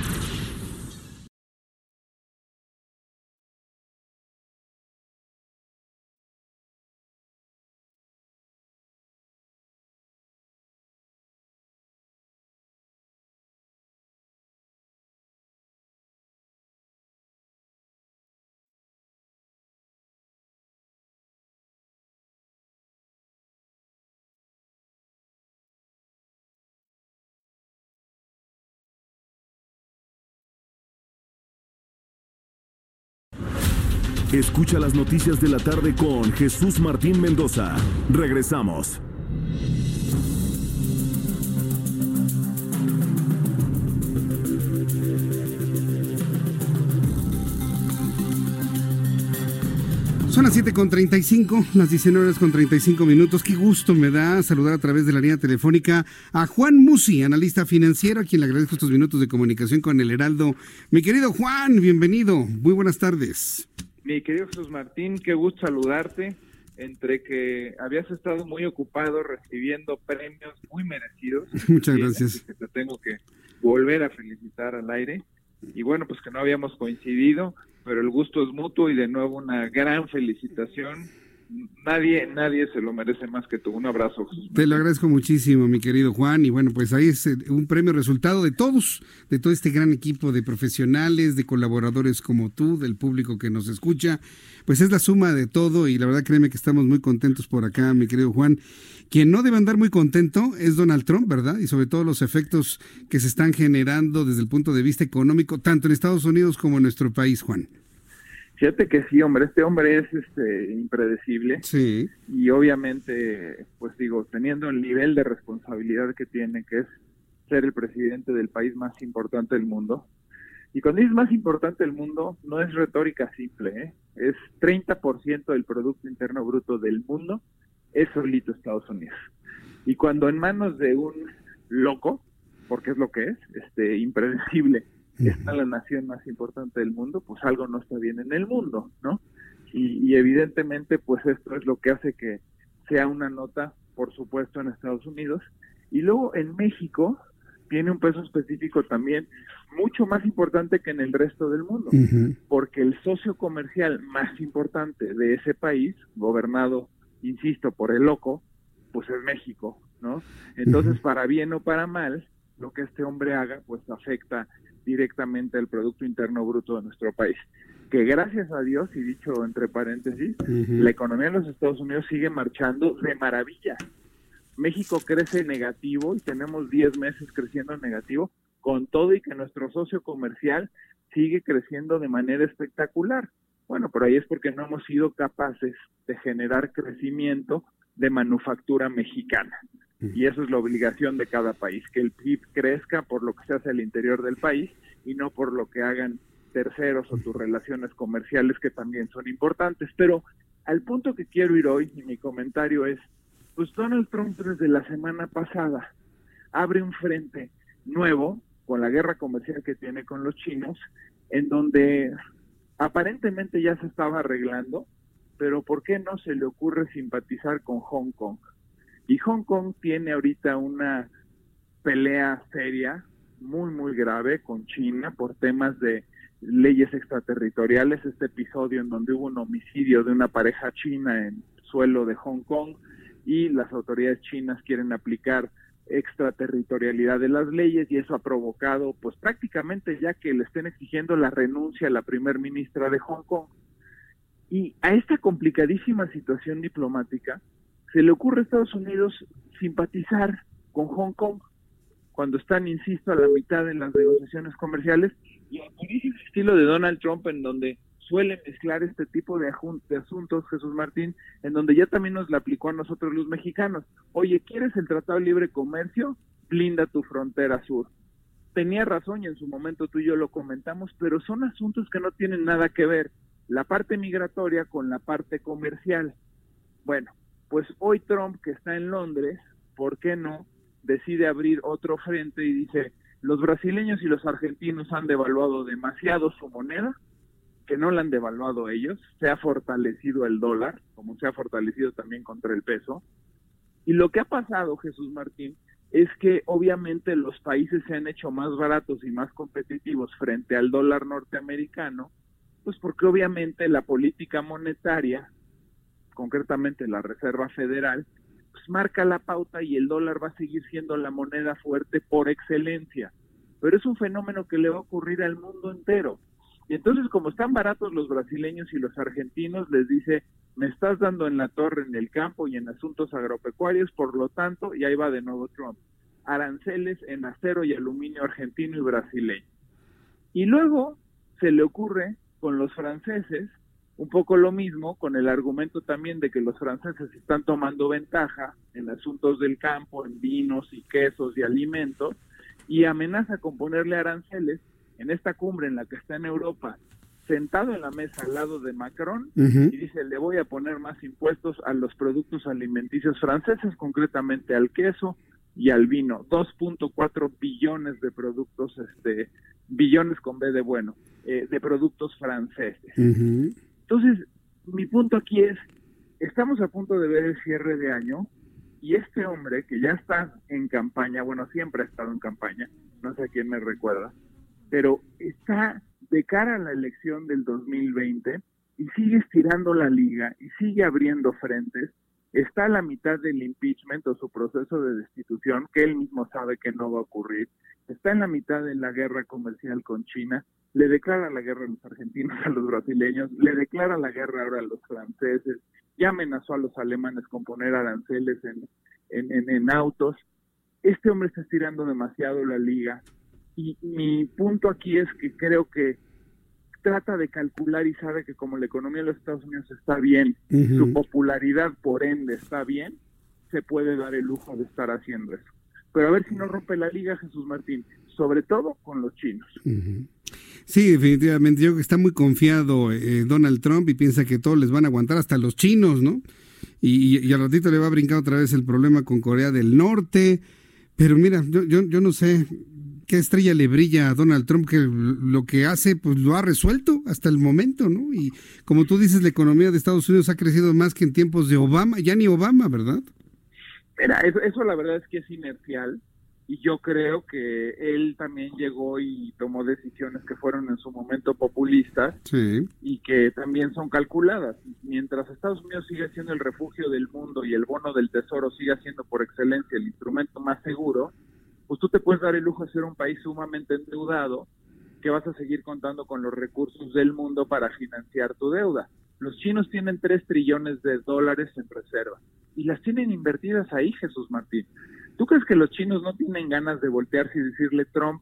Escucha las noticias de la tarde con Jesús Martín Mendoza. Regresamos. Son las 7.35, las 19 horas con 35 minutos. Qué gusto me da saludar a través de la línea telefónica a Juan Musi, analista financiero, a quien le agradezco estos minutos de comunicación con el Heraldo. Mi querido Juan, bienvenido. Muy buenas tardes. Mi querido Jesús Martín, qué gusto saludarte. Entre que habías estado muy ocupado recibiendo premios muy merecidos. Muchas gracias. Que te tengo que volver a felicitar al aire. Y bueno, pues que no habíamos coincidido, pero el gusto es mutuo y de nuevo una gran felicitación nadie, nadie se lo merece más que tú. Un abrazo. Te lo agradezco muchísimo, mi querido Juan. Y bueno, pues ahí es eh, un premio resultado de todos, de todo este gran equipo de profesionales, de colaboradores como tú, del público que nos escucha. Pues es la suma de todo y la verdad créeme que estamos muy contentos por acá, mi querido Juan. Quien no debe andar muy contento es Donald Trump, ¿verdad? Y sobre todo los efectos que se están generando desde el punto de vista económico, tanto en Estados Unidos como en nuestro país, Juan. Fíjate que sí, hombre, este hombre es este, impredecible. Sí. Y obviamente, pues digo, teniendo el nivel de responsabilidad que tiene, que es ser el presidente del país más importante del mundo. Y cuando dices más importante del mundo, no es retórica simple, ¿eh? es 30% del Producto Interno Bruto del mundo, es solito Estados Unidos. Y cuando en manos de un loco, porque es lo que es, este impredecible, está la nación más importante del mundo, pues algo no está bien en el mundo, ¿no? Y, evidentemente, pues esto es lo que hace que sea una nota, por supuesto, en Estados Unidos. Y luego en México tiene un peso específico también mucho más importante que en el resto del mundo, porque el socio comercial más importante de ese país, gobernado insisto, por el loco, pues es México, ¿no? Entonces, para bien o para mal, lo que este hombre haga, pues afecta directamente al Producto Interno Bruto de nuestro país. Que gracias a Dios, y dicho entre paréntesis, la economía de los Estados Unidos sigue marchando de maravilla. México crece negativo y tenemos 10 meses creciendo negativo, con todo y que nuestro socio comercial sigue creciendo de manera espectacular. Bueno, pero ahí es porque no hemos sido capaces de generar crecimiento de manufactura mexicana. Y eso es la obligación de cada país, que el PIB crezca por lo que se hace al interior del país y no por lo que hagan terceros o tus relaciones comerciales que también son importantes. Pero al punto que quiero ir hoy, y mi comentario es, pues Donald Trump desde la semana pasada abre un frente nuevo con la guerra comercial que tiene con los chinos, en donde aparentemente ya se estaba arreglando, pero ¿por qué no se le ocurre simpatizar con Hong Kong? Y Hong Kong tiene ahorita una pelea seria, muy, muy grave con China por temas de leyes extraterritoriales. Este episodio en donde hubo un homicidio de una pareja china en suelo de Hong Kong y las autoridades chinas quieren aplicar extraterritorialidad de las leyes y eso ha provocado pues prácticamente ya que le estén exigiendo la renuncia a la primer ministra de Hong Kong. Y a esta complicadísima situación diplomática se le ocurre a Estados Unidos simpatizar con Hong Kong cuando están, insisto, a la mitad en las negociaciones comerciales y al estilo de Donald Trump en donde suele mezclar este tipo de, de, asuntos, Jesús Martín, en donde ya también nos la aplicó a nosotros los mexicanos. Oye, ¿quieres el Tratado de Libre Comercio? Blinda tu frontera sur. Tenía razón y en su momento tú y yo lo comentamos, pero son asuntos que no tienen nada que ver la parte migratoria con la parte comercial. Bueno, pues hoy Trump, que está en Londres, ¿por qué no? Decide abrir otro frente y dice, los brasileños y los argentinos han devaluado demasiado su moneda, que no la han devaluado ellos, se ha fortalecido el dólar, como se ha fortalecido también contra el peso. Y lo que ha pasado, Jesús Martín, es que obviamente los países se han hecho más baratos y más competitivos frente al dólar norteamericano, pues porque obviamente la política monetaria, concretamente la Reserva Federal, pues marca la pauta y el dólar va a seguir siendo la moneda fuerte por excelencia. Pero es un fenómeno que le va a ocurrir al mundo entero. Y entonces, como están baratos los brasileños y los argentinos, les dice, me estás dando en la torre en el campo y en asuntos agropecuarios, por lo tanto, y ahí va de nuevo Trump, aranceles en acero y aluminio argentino y brasileño. Y luego se le ocurre con los franceses un poco lo mismo, con el argumento también de que los franceses están tomando ventaja en asuntos del campo, en vinos y quesos y alimentos, y amenaza con ponerle aranceles en esta cumbre en la que está en Europa, sentado en la mesa al lado de Macron, y dice, le voy a poner más impuestos a los productos alimenticios franceses, concretamente al queso y al vino, 2.4 billones de productos, este, billones con B de bueno, eh, de productos franceses. Entonces, mi punto aquí es, estamos a punto de ver el cierre de año, y este hombre que ya está en campaña, bueno, siempre ha estado en campaña, no sé a quién me recuerda, pero está de cara a la elección del 2020 y sigue estirando la liga y sigue abriendo frentes. Está a la mitad del impeachment o su proceso de destitución, que él mismo sabe que no va a ocurrir. Está en la mitad de la guerra comercial con China. Le declara la guerra a los argentinos, a los brasileños. Le declara la guerra ahora a los franceses. Ya amenazó a los alemanes con poner aranceles en, en, en autos. Este hombre está estirando demasiado la liga y mi punto aquí es que creo que trata de calcular y sabe que como la economía de los Estados Unidos está bien, su popularidad por ende está bien, se puede dar el lujo de estar haciendo eso. Pero a ver si no rompe la liga Jesús Martín, sobre todo con los chinos. Sí, definitivamente. Yo creo que está muy confiado eh, Donald Trump y piensa que todos les van a aguantar, hasta los chinos, ¿no? Y, y, al ratito le va a brincar otra vez el problema con Corea del Norte. Pero mira, yo, yo, yo no sé, qué estrella le brilla a Donald Trump que lo que hace pues lo ha resuelto hasta el momento, ¿no? Y como tú dices, la economía de Estados Unidos ha crecido más que en tiempos de Obama, ya ni Obama, ¿verdad? Mira, eso, la verdad es que es inercial y yo creo que él también llegó y tomó decisiones que fueron en su momento populistas y que también son calculadas. Mientras Estados Unidos sigue siendo el refugio del mundo y el bono del tesoro sigue siendo por excelencia el instrumento más seguro, pues tú te puedes dar el lujo de ser un país sumamente endeudado que vas a seguir contando con los recursos del mundo para financiar tu deuda. Los chinos tienen 3 trillones de dólares en reserva y las tienen invertidas ahí, Jesús Martín. ¿Tú crees que los chinos no tienen ganas de voltearse y decirle, Trump,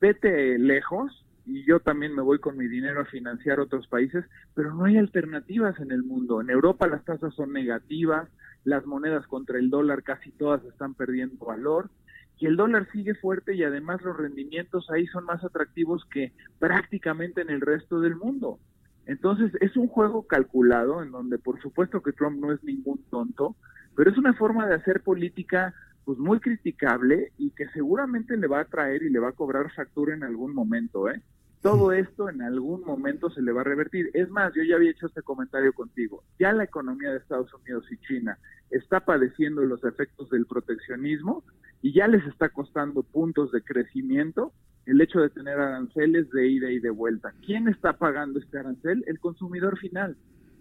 vete lejos y yo también me voy con mi dinero a financiar otros países? Pero no hay alternativas en el mundo. En Europa las tasas son negativas, las monedas contra el dólar casi todas están perdiendo valor y el dólar sigue fuerte y además los rendimientos ahí son más atractivos que prácticamente en el resto del mundo. Entonces es un juego calculado en donde por supuesto que Trump no es ningún tonto, pero es una forma de hacer política pues muy criticable y que seguramente le va a traer y le va a cobrar factura en algún momento, ¿eh? Todo esto en algún momento se le va a revertir. Es más, yo ya había hecho este comentario contigo. Ya la economía de Estados Unidos y China está padeciendo los efectos del proteccionismo y ya les está costando puntos de crecimiento el hecho de tener aranceles de ida y de vuelta. ¿Quién está pagando este arancel? El consumidor final.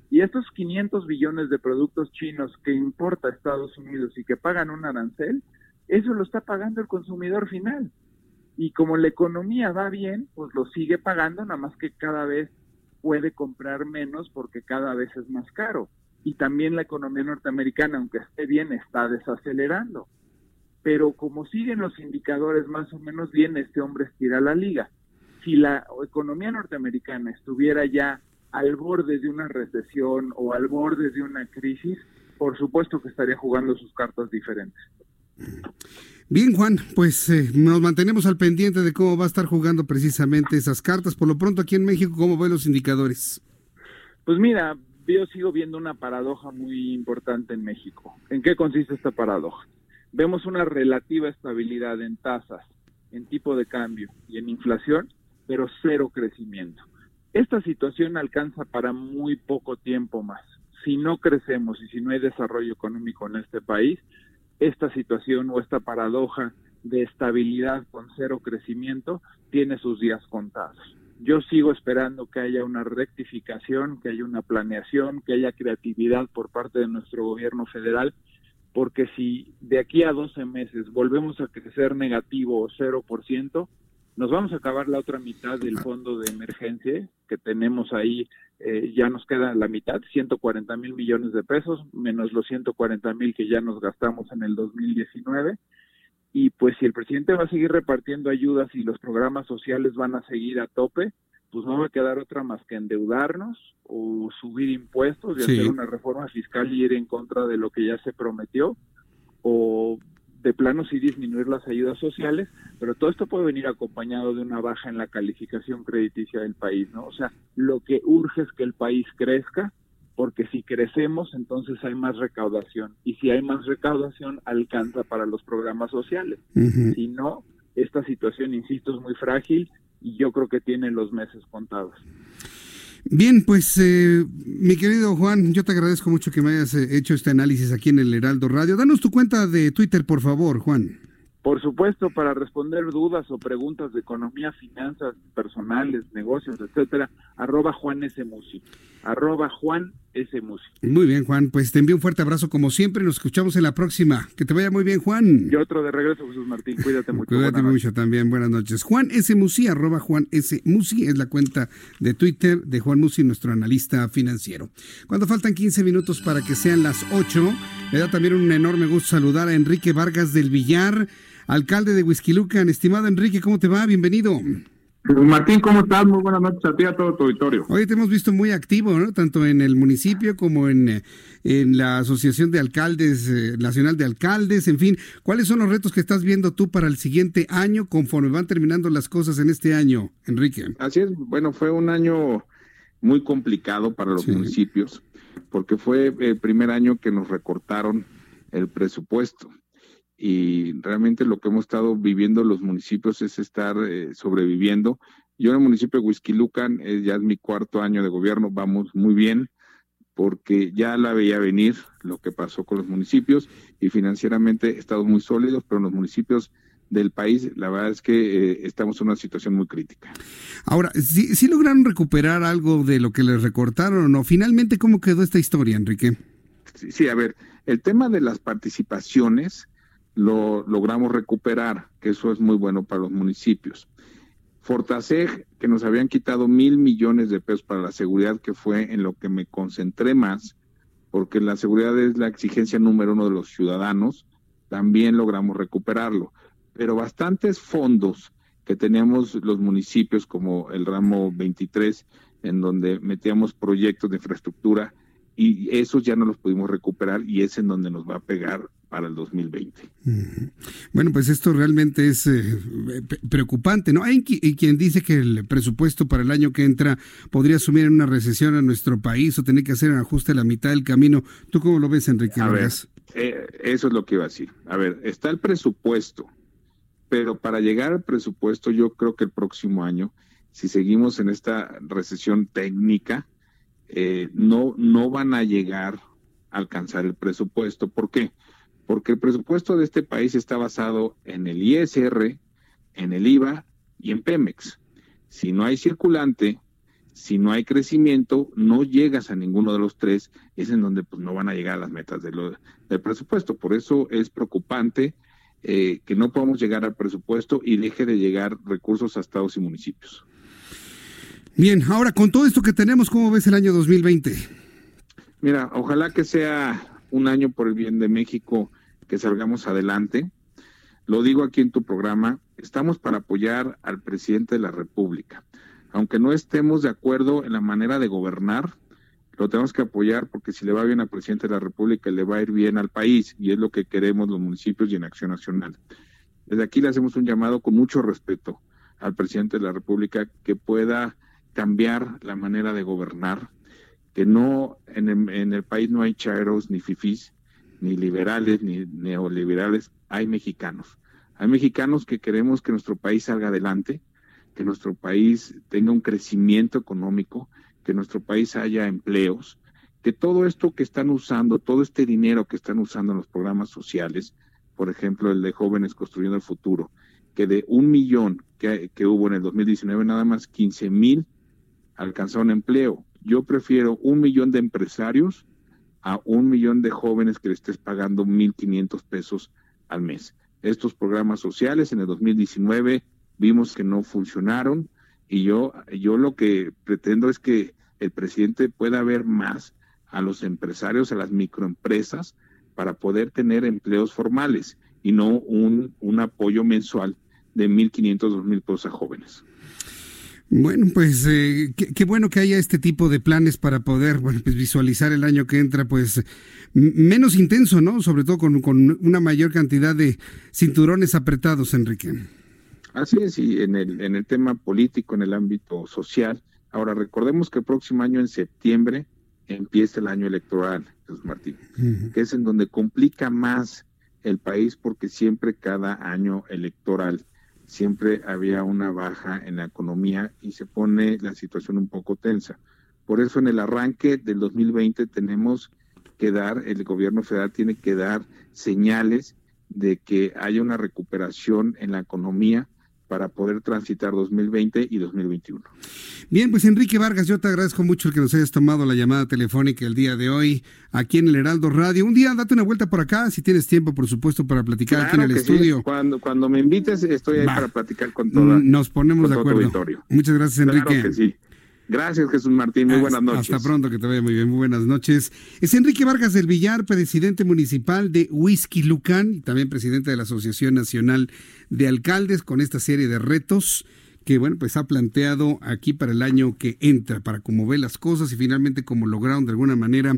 Y estos 500 billones de productos chinos que importa Estados Unidos y que pagan un arancel, eso lo está pagando el consumidor final. Y como la economía va bien, pues lo sigue pagando, nada más que cada vez puede comprar menos porque cada vez es más caro. Y también la economía norteamericana, aunque esté bien, está desacelerando. Pero como siguen los indicadores más o menos bien, este hombre estira la liga. Si la economía norteamericana estuviera ya al borde de una recesión o al borde de una crisis, por supuesto que estaría jugando sus cartas diferentes. Bien, Juan, pues eh, nos mantenemos al pendiente de cómo va a estar jugando precisamente esas cartas. Por lo pronto, aquí en México, ¿cómo ven los indicadores? Pues mira, yo sigo viendo una paradoja muy importante en México. ¿En qué consiste esta paradoja? Vemos una relativa estabilidad en tasas, en tipo de cambio y en inflación, pero cero crecimiento. Esta situación alcanza para muy poco tiempo más. Si no crecemos y si no hay desarrollo económico en este país, esta situación o esta paradoja de estabilidad con cero crecimiento tiene sus días contados. Yo sigo esperando que haya una rectificación, que haya una planeación, que haya creatividad por parte de nuestro gobierno federal, porque si de aquí a 12 meses volvemos a crecer negativo o 0%, nos vamos a acabar la otra mitad del fondo de emergencia que tenemos ahí, eh, ya nos queda la mitad, 140 mil millones de pesos, menos los 140 mil que ya nos gastamos en el 2019. Y pues si el presidente va a seguir repartiendo ayudas y los programas sociales van a seguir a tope, pues no va a quedar otra más que endeudarnos o subir impuestos y hacer una reforma fiscal y ir en contra de lo que ya se prometió, o de plano sí disminuir las ayudas sociales, pero todo esto puede venir acompañado de una baja en la calificación crediticia del país, ¿no? O sea, lo que urge es que el país crezca, porque si crecemos, entonces hay más recaudación, y si hay más recaudación, alcanza para los programas sociales. Si no, esta situación, insisto, es muy frágil y yo creo que tiene los meses contados. Bien, pues eh, mi querido Juan, yo te agradezco mucho que me hayas eh, hecho este análisis aquí en el Heraldo Radio. Danos tu cuenta de Twitter, por favor, Juan. Por supuesto, para responder dudas o preguntas de economía, finanzas personales, negocios, etcétera, arroba Juan S. Musi. Arroba Juan S. Musi. Muy bien, Juan. Pues te envío un fuerte abrazo como siempre. Nos escuchamos en la próxima. Que te vaya muy bien, Juan. Y otro de regreso, Jesús Martín. Cuídate mucho. Cuídate mucho también. Buenas noches. Juan S. Musi, arroba Juan S. Musi, es la cuenta de Twitter de Juan Musi, nuestro analista financiero. Cuando faltan 15 minutos para que sean las 8, me da también un enorme gusto saludar a Enrique Vargas del Villar alcalde de Huizquilucan. Estimado Enrique, ¿cómo te va? Bienvenido. Martín, ¿cómo estás? Muy buenas noches a ti y a todo tu auditorio. Hoy te hemos visto muy activo, ¿no? Tanto en el municipio como en, en la Asociación de Alcaldes, eh, Nacional de Alcaldes, en fin. ¿Cuáles son los retos que estás viendo tú para el siguiente año conforme van terminando las cosas en este año, Enrique? Así es, bueno, fue un año muy complicado para los municipios porque fue el primer año que nos recortaron el presupuesto y realmente lo que hemos estado viviendo los municipios es estar eh, sobreviviendo. Yo en el municipio de Huizquilucan, eh, ya es mi cuarto año de gobierno, vamos muy bien, porque ya la veía venir lo que pasó con los municipios y financieramente estamos muy sólidos, pero los municipios del país, la verdad es que eh, estamos en una situación muy crítica. Ahora, ¿sí, lograron recuperar algo de lo que les recortaron o no? Finalmente, ¿cómo quedó esta historia, Enrique? Sí, a ver, el tema de las participaciones lo logramos recuperar, que eso es muy bueno para los municipios. Fortaseg, que nos habían quitado mil millones de pesos para la seguridad, que fue en lo que me concentré más, porque la seguridad es la exigencia número uno de los ciudadanos, también logramos recuperarlo pero bastantes fondos que teníamos los municipios como el ramo 23, en donde metíamos proyectos de infraestructura y esos ya no los pudimos recuperar y es en donde nos va a pegar para el 2020. Bueno, pues esto realmente es eh, preocupante, ¿no? Hay quien dice que el presupuesto para el año que entra podría asumir una recesión a nuestro país o tener que hacer un ajuste a la mitad del camino. ¿Tú cómo lo ves, Enrique? A ver, eh, eso es lo que iba a decir. A ver, está el presupuesto pero para llegar al presupuesto yo creo que el próximo año, si seguimos en esta recesión técnica, eh, no, no van a llegar a alcanzar el presupuesto. ¿Por qué? Porque el presupuesto de este país está basado en el ISR, en el IVA y en Pemex. Si no hay circulante, si no hay crecimiento, no llegas a ninguno de los tres, es en donde pues, no van a llegar a las metas del presupuesto. Por eso es preocupante eh, que no podamos llegar al presupuesto y deje de llegar recursos a estados y municipios. Bien, ahora con todo esto que tenemos, ¿cómo ves el año 2020? Mira, ojalá que sea un año por el bien de México, que salgamos adelante. Lo digo aquí en tu programa, estamos para apoyar al presidente de la República. Aunque no estemos de acuerdo en la manera de gobernar, lo tenemos que apoyar porque si le va bien al presidente de la República, le va a ir bien al país y es lo que queremos los municipios y en Acción Nacional. Desde aquí le hacemos un llamado con mucho respeto al presidente de la República que pueda cambiar la manera de gobernar, que no en el, en el país no hay chairos ni fifís, ni liberales ni neoliberales, hay mexicanos. Hay mexicanos que queremos que nuestro país salga adelante, que nuestro país tenga un crecimiento económico, que nuestro país haya empleos, que todo esto que están usando, todo este dinero que están usando en los programas sociales, por ejemplo, el de jóvenes construyendo el futuro, que de un millón que, hubo en el 2019, nada más 15 mil alcanzaron empleo. Yo prefiero un millón de empresarios a un millón de jóvenes que le estés pagando 1.500 pesos al mes. Estos programas sociales en el 2019 vimos que no funcionaron, y yo, yo lo que pretendo es que el presidente pueda ver más a los empresarios, a las microempresas, para poder tener empleos formales y no un, un apoyo mensual de 1.500, 2.000 pesos a jóvenes. Bueno, pues eh, qué, bueno que haya este tipo de planes para poder bueno, pues visualizar el año que entra, pues menos intenso, ¿no? Sobre todo con, con una mayor cantidad de cinturones apretados, Enrique. Así es, y en el, en el tema político, en el ámbito social. Ahora, recordemos que el próximo año, en septiembre, empieza el año electoral, Jesús Martín, que es en donde complica más el país porque siempre cada año electoral siempre había una baja en la economía y se pone la situación un poco tensa. Por eso en el arranque del 2020 tenemos que dar, el gobierno federal tiene que dar señales de que haya una recuperación en la economía para poder transitar 2020 y 2021. Bien, pues Enrique Vargas, yo te agradezco mucho el que nos hayas tomado la llamada telefónica el día de hoy aquí en el Heraldo Radio. Un día date una vuelta por acá, si tienes tiempo, por supuesto, para platicar aquí en el estudio. Cuando, cuando me invites, estoy ahí para platicar con toda Nos ponemos de acuerdo. Muchas gracias, Enrique. Gracias, Jesús Martín. Muy buenas noches. Hasta pronto, que te vaya muy bien. Muy buenas noches. Es Enrique Vargas del Villar, presidente municipal de Whisky Lucan y también presidente de la Asociación Nacional de Alcaldes con esta serie de retos que, bueno, pues ha planteado aquí para el año que entra, para cómo ve las cosas y finalmente cómo lograron de alguna manera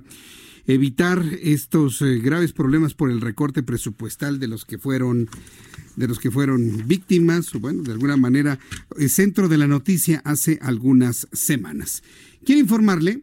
evitar estos eh, graves problemas por el recorte presupuestal de los que fueron de los que fueron víctimas o bueno de alguna manera el centro de la noticia hace algunas semanas. Quiero informarle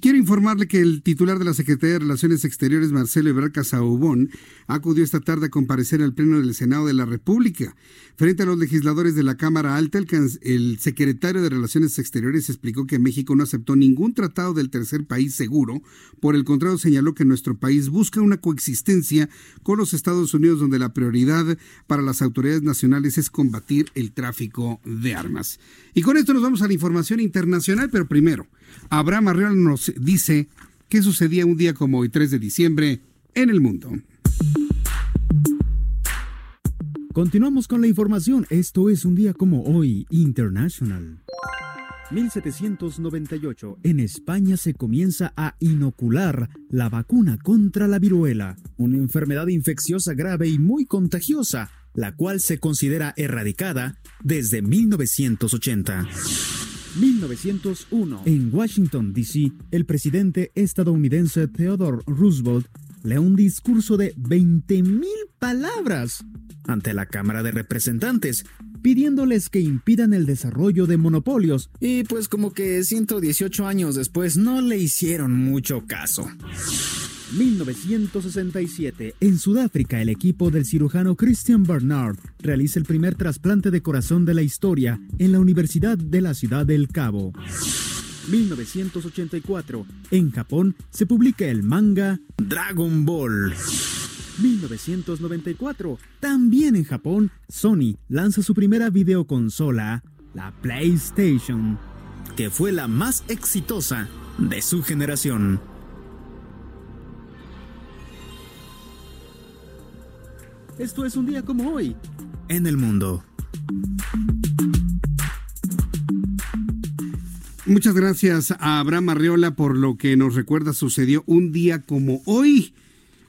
quiero informarle que el titular de la Secretaría de Relaciones Exteriores, Marcelo Ebrard Casaubón, acudió esta tarde a comparecer al Pleno del Senado de la República. Frente a los legisladores de la Cámara Alta, el, secretario de Relaciones Exteriores explicó que México no aceptó ningún tratado del tercer país seguro. Por el contrario, señaló que nuestro país busca una coexistencia con los Estados Unidos, donde la prioridad para las autoridades nacionales es combatir el tráfico de armas. Y con esto nos vamos a la información internacional, pero primero, Abraham Arreola nos dice qué sucedía un día como hoy, 3 de diciembre, en el mundo. Continuamos con la información. Esto es un día como hoy, International. 1798. En España se comienza a inocular la vacuna contra la viruela, una enfermedad infecciosa grave y muy contagiosa, la cual se considera erradicada desde 1980. 1901. En Washington, D.C., el presidente estadounidense Theodore Roosevelt lee un discurso de 20.000 palabras ante la Cámara de Representantes, pidiéndoles que impidan el desarrollo de monopolios, y pues como que 118 años después no le hicieron mucho caso. 1967. En Sudáfrica, el equipo del cirujano Christian Barnard realiza el primer trasplante de corazón de la historia en la Universidad de la Ciudad del Cabo. 1984. En Japón se publica el manga Dragon Ball. 1994. También en Japón, Sony lanza su primera videoconsola, la PlayStation, que fue la más exitosa de su generación. Esto es un día como hoy en el mundo. Muchas gracias a Abraham Arriola por lo que nos recuerda sucedió un día como hoy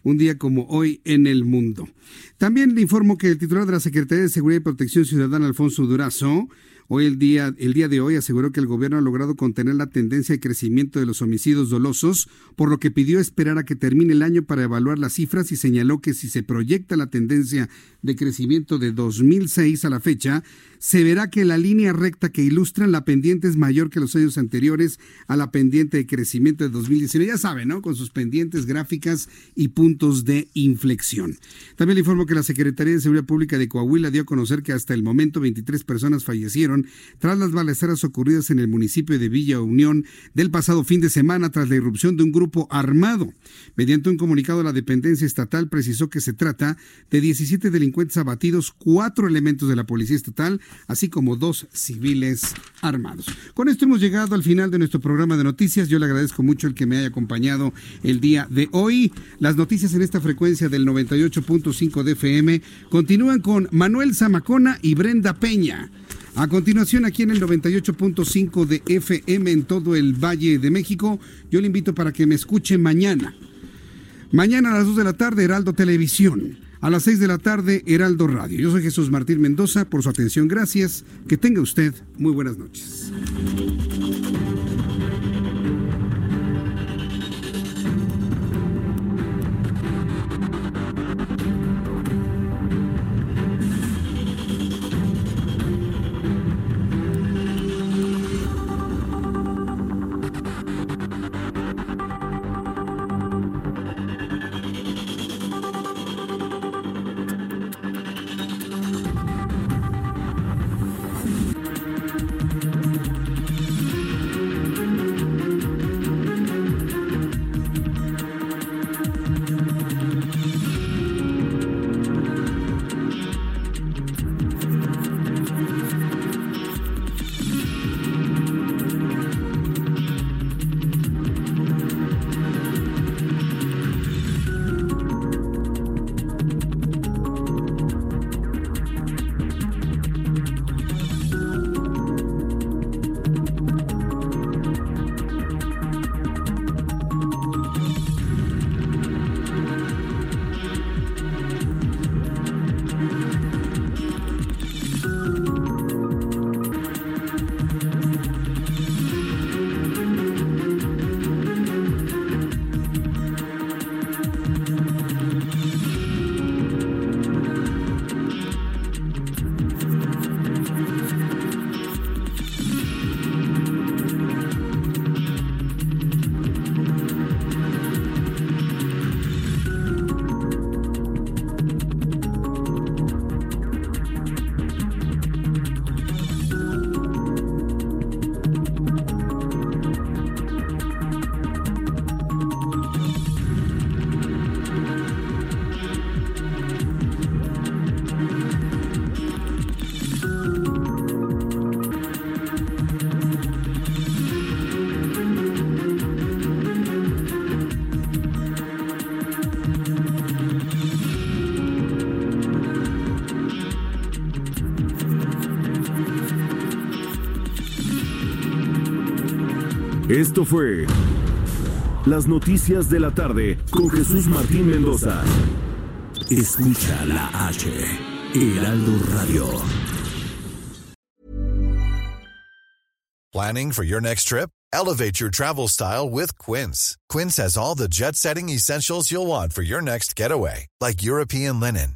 un día como hoy en el mundo. También le informo que el titular de la Secretaría de Seguridad y Protección Ciudadana, Alfonso Durazo, Hoy el día, el día de hoy aseguró que el gobierno ha logrado contener la tendencia de crecimiento de los homicidios dolosos, por lo que pidió esperar a que termine el año para evaluar las cifras y señaló que si se proyecta la tendencia de crecimiento de 2006 a la fecha, se verá que la línea recta que ilustran la pendiente es mayor que los años anteriores a la pendiente de crecimiento de 2019. Ya saben, ¿no? Con sus pendientes gráficas y puntos de inflexión. También le informo que la Secretaría de Seguridad Pública de Coahuila dio a conocer que hasta el momento 23 personas fallecieron tras las balaceras ocurridas en el municipio de Villa Unión del pasado fin de semana tras la irrupción de un grupo armado. Mediante un comunicado, la dependencia estatal precisó que se trata de 17 delincuentes abatidos, cuatro elementos de la Policía Estatal, así como dos civiles armados. Con esto hemos llegado al final de nuestro programa de noticias. Yo le agradezco mucho el que me haya acompañado el día de hoy. Las noticias en esta frecuencia del 98.5 de FM continúan con Manuel Zamacona y Brenda Peña. A continuación, aquí en el 98.5 de FM en todo el Valle de México, yo le invito para que me escuche mañana. Mañana a las 2 de la tarde, Heraldo Televisión. A las 6 de la tarde, Heraldo Radio. Yo soy Jesús Martín Mendoza. Por su atención, gracias. Que tenga usted muy buenas noches. Esto fue Las Noticias de la Tarde con Jesús Martín Mendoza. Escucha la H, Heraldo Radio. Planning for your next trip? Elevate your travel style with Quince. Quince has all the jet setting essentials you'll want for your next getaway, like European linen,